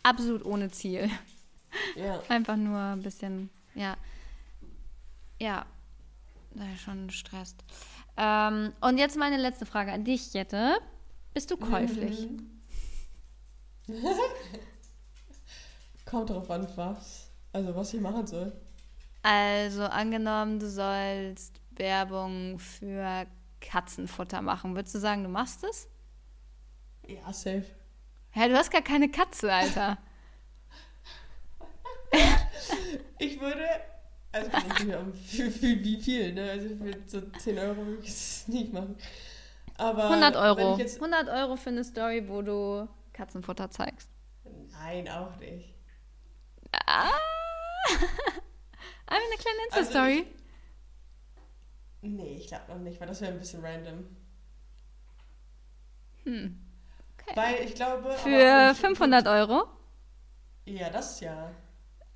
absolut ohne Ziel. Ja. Einfach nur ein bisschen, ja, ja, da ist schon stresst. Ähm, und jetzt meine letzte Frage an dich, Jette. Bist du käuflich? Mhm. Kommt drauf an, was. Also was ich machen soll. Also angenommen, du sollst Werbung für Katzenfutter machen. Würdest du sagen, du machst es? Ja, safe. Hä, du hast gar keine Katze, Alter. Ich würde, also für, für wie viel, ne? Also für so 10 Euro würde ich es nicht machen. Aber 100 Wenn Euro. jetzt, 100 Euro für eine Story, wo du Katzenfutter zeigst. nein, auch nicht. Ah. Einfach eine kleine Also Insta-Story. Nee, ich glaube noch nicht, weil das wäre ein bisschen random. hm. Okay. Weil ich glaube. Für nicht- 500 Euro. Ja, das ja.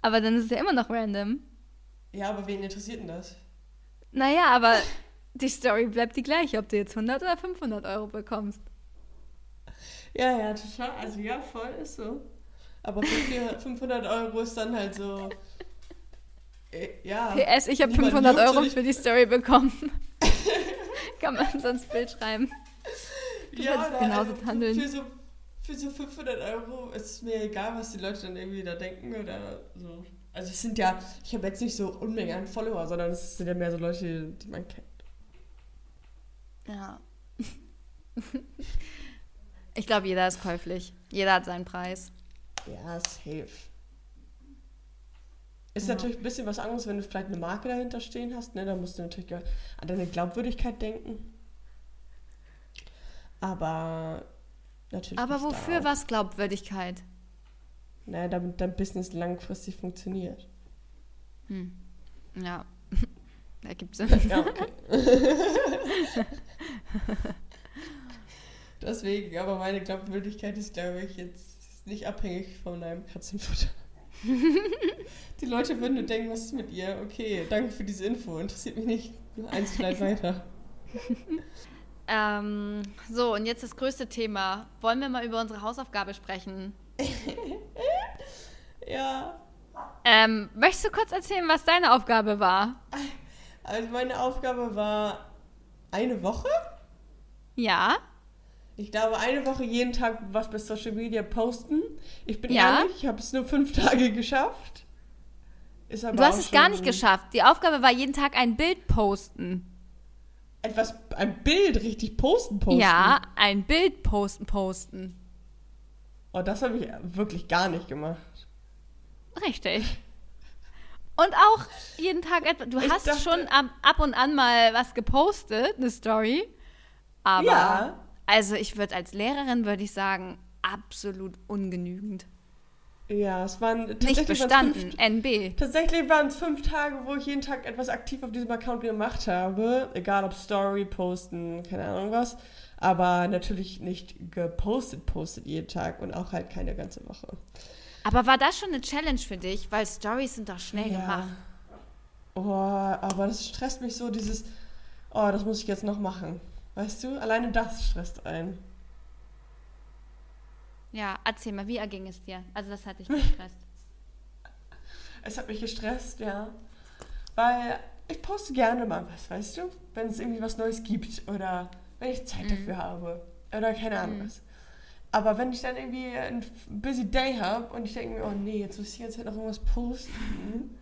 Aber dann ist es ja immer noch random. Ja, aber wen interessiert denn das? Naja, aber die Story bleibt die gleiche, ob du jetzt 100 oder 500 Euro bekommst. Ja, ja, total. Also ja, voll ist so. Aber für 400, 500 Euro ist dann halt so. Äh, ja. PS, ich habe Niemand 500 juckt Euro für die Story bekommen. Kann man sonst Bild schreiben. Du würdest oder genauso also handeln. Für so, für so 500 Euro ist es mir egal, was die Leute dann irgendwie da denken oder so. Also es sind ja, ich habe jetzt nicht so Unmengen an Follower, sondern es sind ja mehr so Leute, die man kennt. Ja. Ich glaube, jeder ist käuflich. Jeder hat seinen Preis. Ja, safe. Ist Ja. natürlich ein bisschen was anderes, wenn du vielleicht eine Marke dahinter stehen hast, ne? Da musst du natürlich an deine Glaubwürdigkeit denken. Aber natürlich. Aber wofür was Glaubwürdigkeit? Naja, damit dein Business langfristig funktioniert. Hm. Ja. Ergibt Sinn. Ja, okay. Deswegen, aber meine Glaubwürdigkeit ist, glaube ich, jetzt nicht abhängig von einem Katzenfutter. Die Leute würden nur denken, was ist mit ihr? Okay, danke für diese Info, interessiert mich nicht. Eins vielleicht weiter. Ähm, so, und jetzt das größte Thema. Wollen wir mal über unsere Hausaufgabe sprechen? Ja, Ähm, möchtest du kurz erzählen, was deine Aufgabe war? also meine Aufgabe war eine Woche. Ja? Ich glaube, eine Woche jeden Tag was bei Social Media posten. Ich bin Ja. ehrlich, ich habe es nur fünf Tage geschafft. Ist aber Du hast es gar nicht geschafft. Die Aufgabe war jeden Tag ein Bild posten. Etwas, ein Bild richtig posten, posten. Ja, ein Bild posten, posten. Oh, das habe ich wirklich gar nicht gemacht. Richtig. Und auch jeden Tag etwa. Du Ich hast dachte- schon ab, ab und an mal was gepostet, eine Story. Aber Ja. Also ich würde als Lehrerin würde ich sagen, absolut ungenügend. Ja, es waren Nicht tatsächlich waren's bestanden, fünf, NB. tatsächlich waren es fünf Tage, wo ich jeden Tag etwas aktiv auf diesem Account gemacht habe. Egal ob Story, Posten, keine Ahnung was. Aber natürlich nicht gepostet, postet jeden Tag und auch halt keine ganze Woche. Aber war das schon eine Challenge für dich? Weil Stories sind doch schnell Ja. gemacht. Oh, aber das stresst mich so, dieses, oh, das muss ich jetzt noch machen. Weißt du, alleine das stresst einen. Ja, erzähl mal, wie erging es dir? Also das hat dich gestresst. Es hat mich gestresst, ja. Weil ich poste gerne mal was, weißt du? Wenn es irgendwie was Neues gibt oder wenn ich Zeit dafür habe. Oder keine Ahnung Mhm. was. Aber wenn ich dann irgendwie einen busy Day habe und ich denke mir, oh nee, jetzt muss ich ganze Zeit noch irgendwas posten,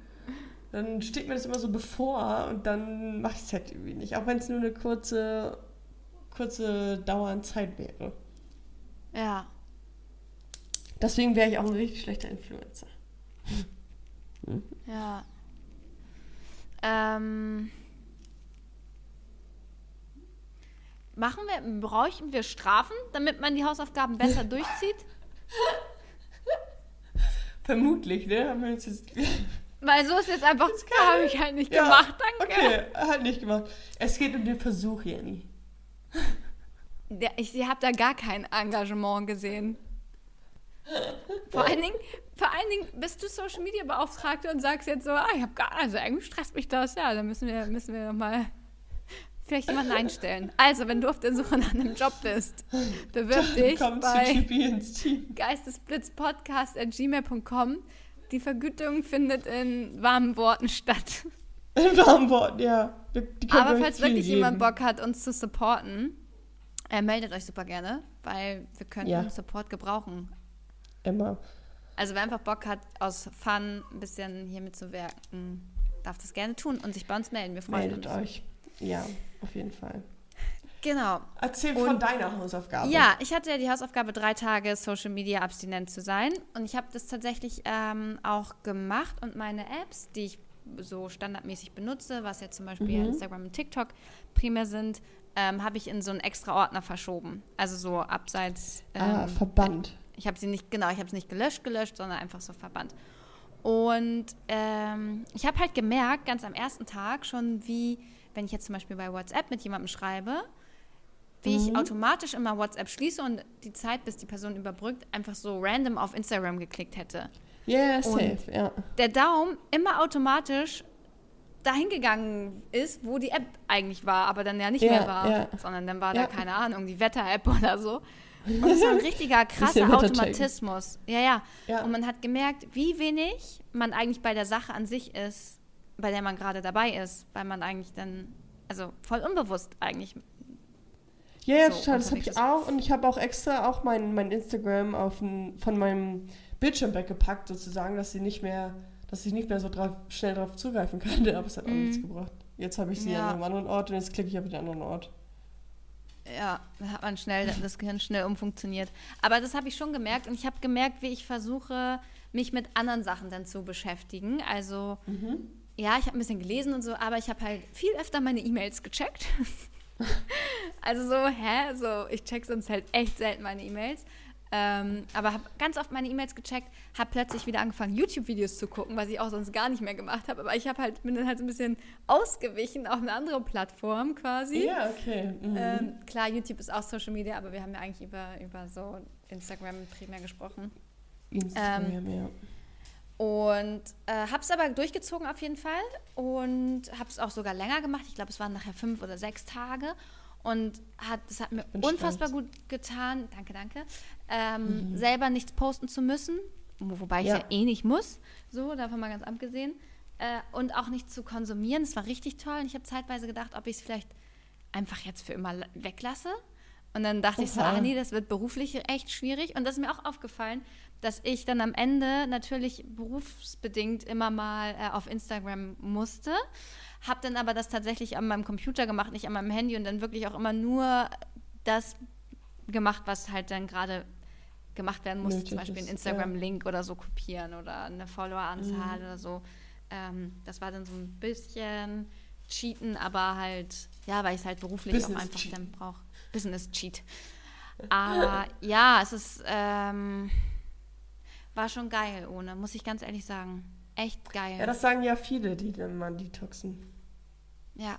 dann steht mir das immer so bevor und dann mache ich es halt irgendwie nicht. Auch wenn es nur eine kurze, kurze Dauer an Zeit wäre. Ja. Deswegen wäre ich auch ein richtig schlechter Influencer. Ja. Ähm, machen wir, bräuchten wir Strafen, damit man die Hausaufgaben besser durchzieht? Vermutlich, ne? Haben wir jetzt Weil so ist jetzt einfach, habe ich halt nicht Ja, gemacht, danke. Okay, hat nicht gemacht. Es geht um den Versuch, Jenny. Der, ich habe da gar kein Engagement gesehen. Vor allen, Dingen, vor allen Dingen bist du Social Media Beauftragte und sagst jetzt so, ah, ich habe gar, also irgendwie stresst mich das, ja, dann müssen wir, müssen wir mal vielleicht jemanden einstellen. Also, wenn du auf der Suche nach einem Job bist, bewirb dich bei geistesblitzpodcast.gmail.com. Die Vergütung findet in warmen Worten statt. In warmen Worten, ja. Können Aber falls wirklich jemand geben. Bock hat, uns zu supporten, äh, meldet euch super gerne, weil wir könnten Ja. Support gebrauchen. Immer. Also wer einfach Bock hat, aus Fun ein bisschen hier mitzuwirken, darf das gerne tun und sich bei uns melden. Wir freuen Meldet uns. euch. Ja, auf jeden Fall. Genau. Erzähl Und- von deiner Hausaufgabe. Ja, ich hatte ja die Hausaufgabe, drei Tage Social Media abstinent zu sein. Und ich habe das tatsächlich ähm, auch gemacht und meine Apps, die ich so standardmäßig benutze, was jetzt zum Beispiel Mhm. Instagram und TikTok primär sind, ähm, habe ich in so einen extra Ordner verschoben. Also so abseits. Ähm, ah, verbannt. Ich habe sie nicht, genau, ich habe es nicht gelöscht, gelöscht, sondern einfach so verbannt. Und ähm, ich habe halt gemerkt, ganz am ersten Tag schon, wie, wenn ich jetzt zum Beispiel bei WhatsApp mit jemandem schreibe, wie ich automatisch immer WhatsApp schließe und die Zeit, bis die Person überbrückt, einfach so random auf Instagram geklickt hätte. Yeah, Und- safe, ja. Der Daumen immer automatisch dahin gegangen ist, wo die App eigentlich war, aber dann ja nicht Ja, mehr war, ja. sondern dann war Ja. da, keine Ahnung, die Wetter-App oder so. Und das war ein richtiger krasser. Automatismus. Ja, ja, Ja. Und man hat gemerkt, wie wenig man eigentlich bei der Sache an sich ist, bei der man gerade dabei ist, weil man eigentlich dann, also voll unbewusst eigentlich. Ja, ja, so total. Das habe ich auch. Und ich habe auch extra auch mein, mein Instagram auf von meinem Bildschirm weggepackt, sozusagen, dass sie nicht mehr, dass ich nicht mehr so drauf, schnell darauf zugreifen kann. Aber es hat auch nichts gebracht. Jetzt habe ich sie Mhm. Ja. an einem anderen Ort und jetzt klicke ich auf den anderen Ort. Ja, da hat man schnell, das Gehirn schnell umfunktioniert. Aber das habe ich schon gemerkt und ich habe gemerkt, wie ich versuche, mich mit anderen Sachen dann zu beschäftigen. Also, ja, ich habe ein bisschen gelesen und so, aber ich habe halt viel öfter meine E-Mails gecheckt. also so, hä? So, ich check sonst halt echt selten meine E-Mails. Ähm, aber habe ganz oft meine E-Mails gecheckt, habe plötzlich wieder angefangen, YouTube-Videos zu gucken, was ich auch sonst gar nicht mehr gemacht habe. Aber ich habe halt, bin dann halt so ein bisschen ausgewichen auf eine andere Plattform quasi. Ja, okay. Mhm. Ähm, klar, YouTube ist auch Social Media, aber wir haben ja eigentlich über, über so Instagram primär gesprochen. Instagram, ähm, ja. Und äh, habe es aber durchgezogen auf jeden Fall und habe es auch sogar länger gemacht. Ich glaube, es waren nachher fünf oder sechs Tage. Und hat, das hat mir unfassbar stolz. gut getan, danke, danke, ähm, selber nichts posten zu müssen, wo- wobei ich Ja. ja eh nicht muss, so, davon mal ganz abgesehen. Äh, und auch nicht zu konsumieren, das war richtig toll. Und ich habe zeitweise gedacht, ob ich es vielleicht einfach jetzt für immer la- weglasse. Und dann dachte ich so, ah nee, das wird beruflich echt schwierig. Und das ist mir auch aufgefallen, dass ich dann am Ende natürlich berufsbedingt immer mal äh, auf Instagram musste. Habe dann aber das tatsächlich an meinem Computer gemacht, nicht an meinem Handy und dann wirklich auch immer nur das gemacht, was halt dann gerade gemacht werden musste. Nötig Zum Beispiel einen ist, ja. Instagram-Link oder so kopieren oder eine Follower-Anzahl Mhm. oder so. Ähm, das war dann so ein bisschen Cheaten, aber halt, ja, weil ich es halt beruflich auch einfach Business-Cheat. dann brauche. Business-Cheat. Aber ja, es ist, ähm, war schon geil ohne, muss ich ganz ehrlich sagen. Echt geil. Ja, das sagen ja viele, die dann mal detoxen. Ja.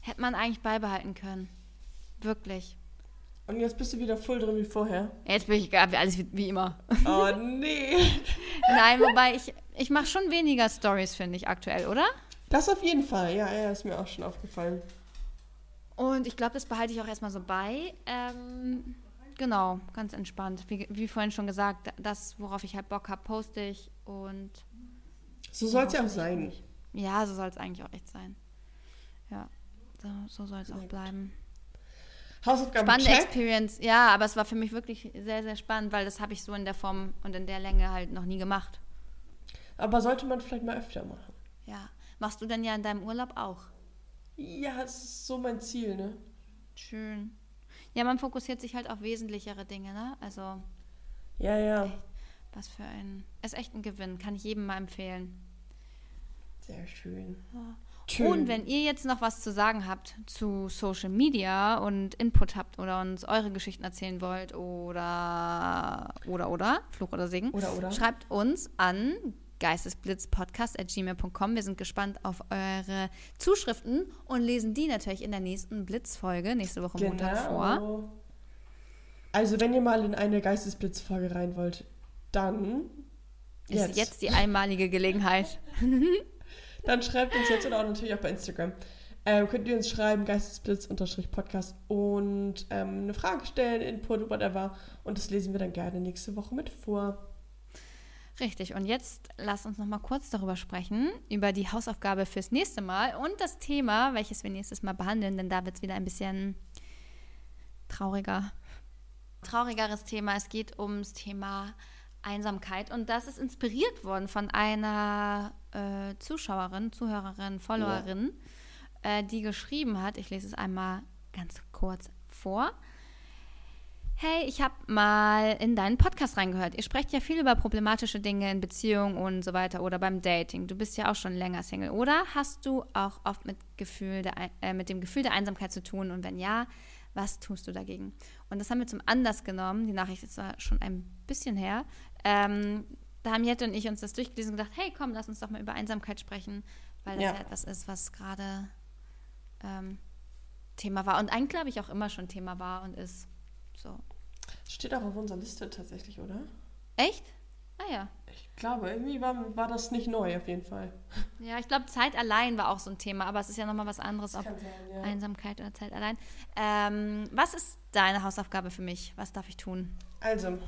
Hätte man eigentlich beibehalten können. Wirklich. Und jetzt bist du wieder voll drin wie vorher. Jetzt bin ich gar alles wie, wie immer. Oh nee. Nein, wobei ich, ich mache schon weniger Stories, finde ich, aktuell, oder? Das auf jeden Fall. Ja, ja, ist mir auch schon aufgefallen. Und ich glaube, das behalte ich auch erstmal so bei. Ähm, genau, ganz entspannt. Wie, wie vorhin schon gesagt, das, worauf ich halt Bock habe, poste ich. Und So soll es ja auch sein. ja, so soll es eigentlich auch echt sein. Ja, so, so soll es auch bleiben. Hausaufgaben Spannende check. Experience, ja, aber es war für mich wirklich sehr, sehr spannend, weil das habe ich so in der Form und in der Länge halt noch nie gemacht. Aber sollte man vielleicht mal öfter machen. Ja. Machst du denn ja in deinem Urlaub auch? Ja, das ist so mein Ziel, ne? Schön. Ja, man fokussiert sich halt auf wesentlichere Dinge, ne? Also, Ja, ja. Was für ein. Ist echt ein Gewinn, kann ich jedem mal empfehlen. Sehr schön. Ja. Schön. Und wenn ihr jetzt noch was zu sagen habt zu Social Media und Input habt oder uns eure Geschichten erzählen wollt oder oder oder Fluch oder Segen, Oder, oder? schreibt uns an geistesblitzpodcast.gmail.com. Wir sind gespannt auf eure Zuschriften und lesen die natürlich in der nächsten Blitzfolge, nächste Woche Montag vor. Genau. Also, wenn ihr mal in eine Geistesblitzfolge rein wollt, dann Ist jetzt die einmalige Gelegenheit. Dann schreibt uns jetzt oder auch natürlich auch bei Instagram. Ähm, könnt ihr uns schreiben, geistesblitz-podcast und ähm, eine Frage stellen, Input, whatever. Und das lesen wir dann gerne nächste Woche mit vor. Richtig, und jetzt lasst uns noch mal kurz darüber sprechen, über die Hausaufgabe fürs nächste Mal und das Thema, welches wir nächstes Mal behandeln, denn da wird es wieder ein bisschen trauriger. Traurigeres Thema, es geht ums Thema Einsamkeit und das ist inspiriert worden von einer äh, Zuschauerin, Zuhörerin, Followerin, äh, die geschrieben hat, ich lese es einmal ganz kurz vor. Hey, ich habe mal in deinen Podcast reingehört. Ihr sprecht ja viel über problematische Dinge in Beziehungen und so weiter oder beim Dating. Du bist ja auch schon länger Single, oder? Hast du auch oft mit, Gefühl der, äh, mit dem Gefühl der Einsamkeit zu tun? Und wenn ja, was tust du dagegen? Und das haben wir zum Anlass genommen. Die Nachricht ist zwar schon ein bisschen her. Ähm, da haben Jette und ich uns das durchgelesen und gedacht, hey, komm, lass uns doch mal über Einsamkeit sprechen, weil das ja, Ja. etwas ist, was gerade ähm, Thema war. Und eigentlich, glaube ich, auch immer schon Thema war und ist. So. Steht auch auf unserer Liste tatsächlich, oder? Echt? Ah ja. Ich glaube, irgendwie war, war das nicht neu auf jeden Fall. Ja, ich glaube, Zeit allein war auch so ein Thema, aber es ist ja nochmal was anderes, ob sein, ja. Einsamkeit oder Zeit allein. Ähm, was ist deine Hausaufgabe für mich? Was darf ich tun? Also,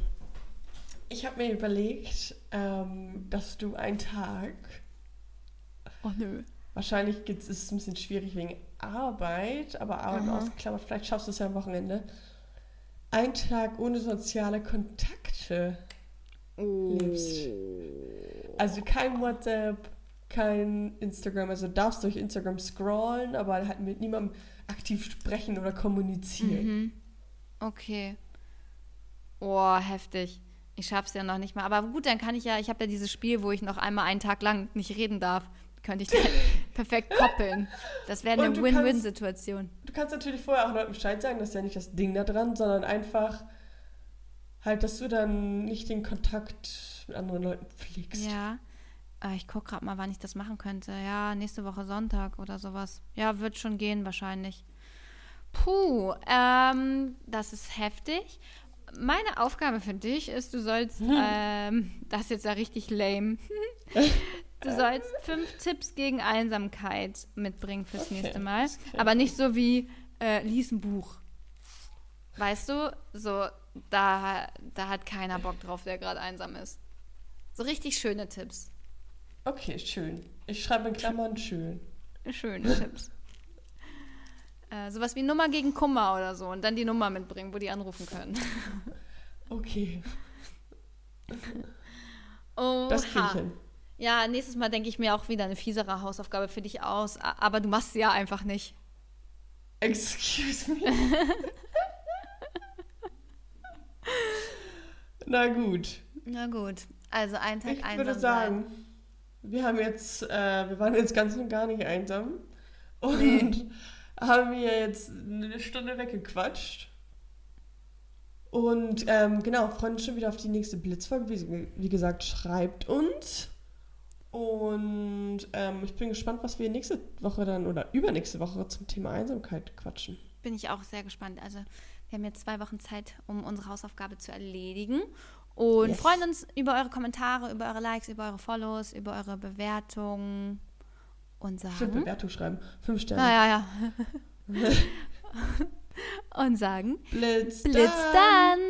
ich habe mir überlegt, ähm, dass du einen Tag, Oh nö. wahrscheinlich ist es ein bisschen schwierig wegen Arbeit, aber Arbeit Aha. ausgeklammert, vielleicht schaffst du es ja am Wochenende, einen Tag ohne soziale Kontakte lebst. Also kein WhatsApp, kein Instagram, also darfst durch Instagram scrollen, aber halt mit niemandem aktiv sprechen oder kommunizieren. Mhm. Okay. Oh, heftig. Ich schaff's ja noch nicht mal. Aber gut, dann kann ich ja, ich habe ja dieses Spiel, wo ich noch einmal einen Tag lang nicht reden darf. Könnte ich dann perfekt koppeln. Das wäre eine Win-Win-Situation. Du kannst natürlich vorher auch Leuten Bescheid sagen, das ist ja nicht das Ding da dran, sondern einfach halt, dass du dann nicht den Kontakt mit anderen Leuten pflegst. Ja. Äh, Ich gucke gerade mal, wann ich das machen könnte. Ja, nächste Woche Sonntag oder sowas. Ja, wird schon gehen wahrscheinlich. Puh, ähm, das ist heftig. Meine Aufgabe für dich ist, du sollst, ähm, das ist jetzt ja richtig lame. Du sollst fünf Tipps gegen Einsamkeit mitbringen fürs Okay, nächste Mal. Aber nicht so wie, äh, lies ein Buch. Weißt du, so, da, da hat keiner Bock drauf, der gerade einsam ist. So richtig schöne Tipps. Okay, schön. Ich schreibe in Klammern schön. Schöne Tipps. Äh, sowas wie Nummer gegen Kummer oder so und dann die Nummer mitbringen, wo die anrufen können. Okay, Oha. das kriege ich hin. Ja, nächstes Mal denke ich mir auch wieder eine fiesere Hausaufgabe für dich aus, aber du machst sie ja einfach nicht. Excuse me. Na gut. Na gut, also ein Tag Ich einsam würde sagen, wir haben jetzt, äh, wir waren jetzt ganz und gar nicht einsam und haben hier jetzt eine Stunde weggequatscht. Und ähm, genau, freuen uns schon wieder auf die nächste Blitzfolge. Wie, wie gesagt, schreibt uns. Und ähm, ich bin gespannt, was wir nächste Woche dann oder übernächste Woche zum Thema Einsamkeit quatschen. Bin ich auch sehr gespannt. Also wir haben jetzt zwei Wochen Zeit, um unsere Hausaufgabe zu erledigen. Und Yes. freuen uns über eure Kommentare, über eure Likes, über eure Follows, über eure Bewertungen. Und Stimmt, sagen. Bewertung schreiben. Fünf Sterne. Ah, ja, ja. und sagen. Blitz, Blitz dann!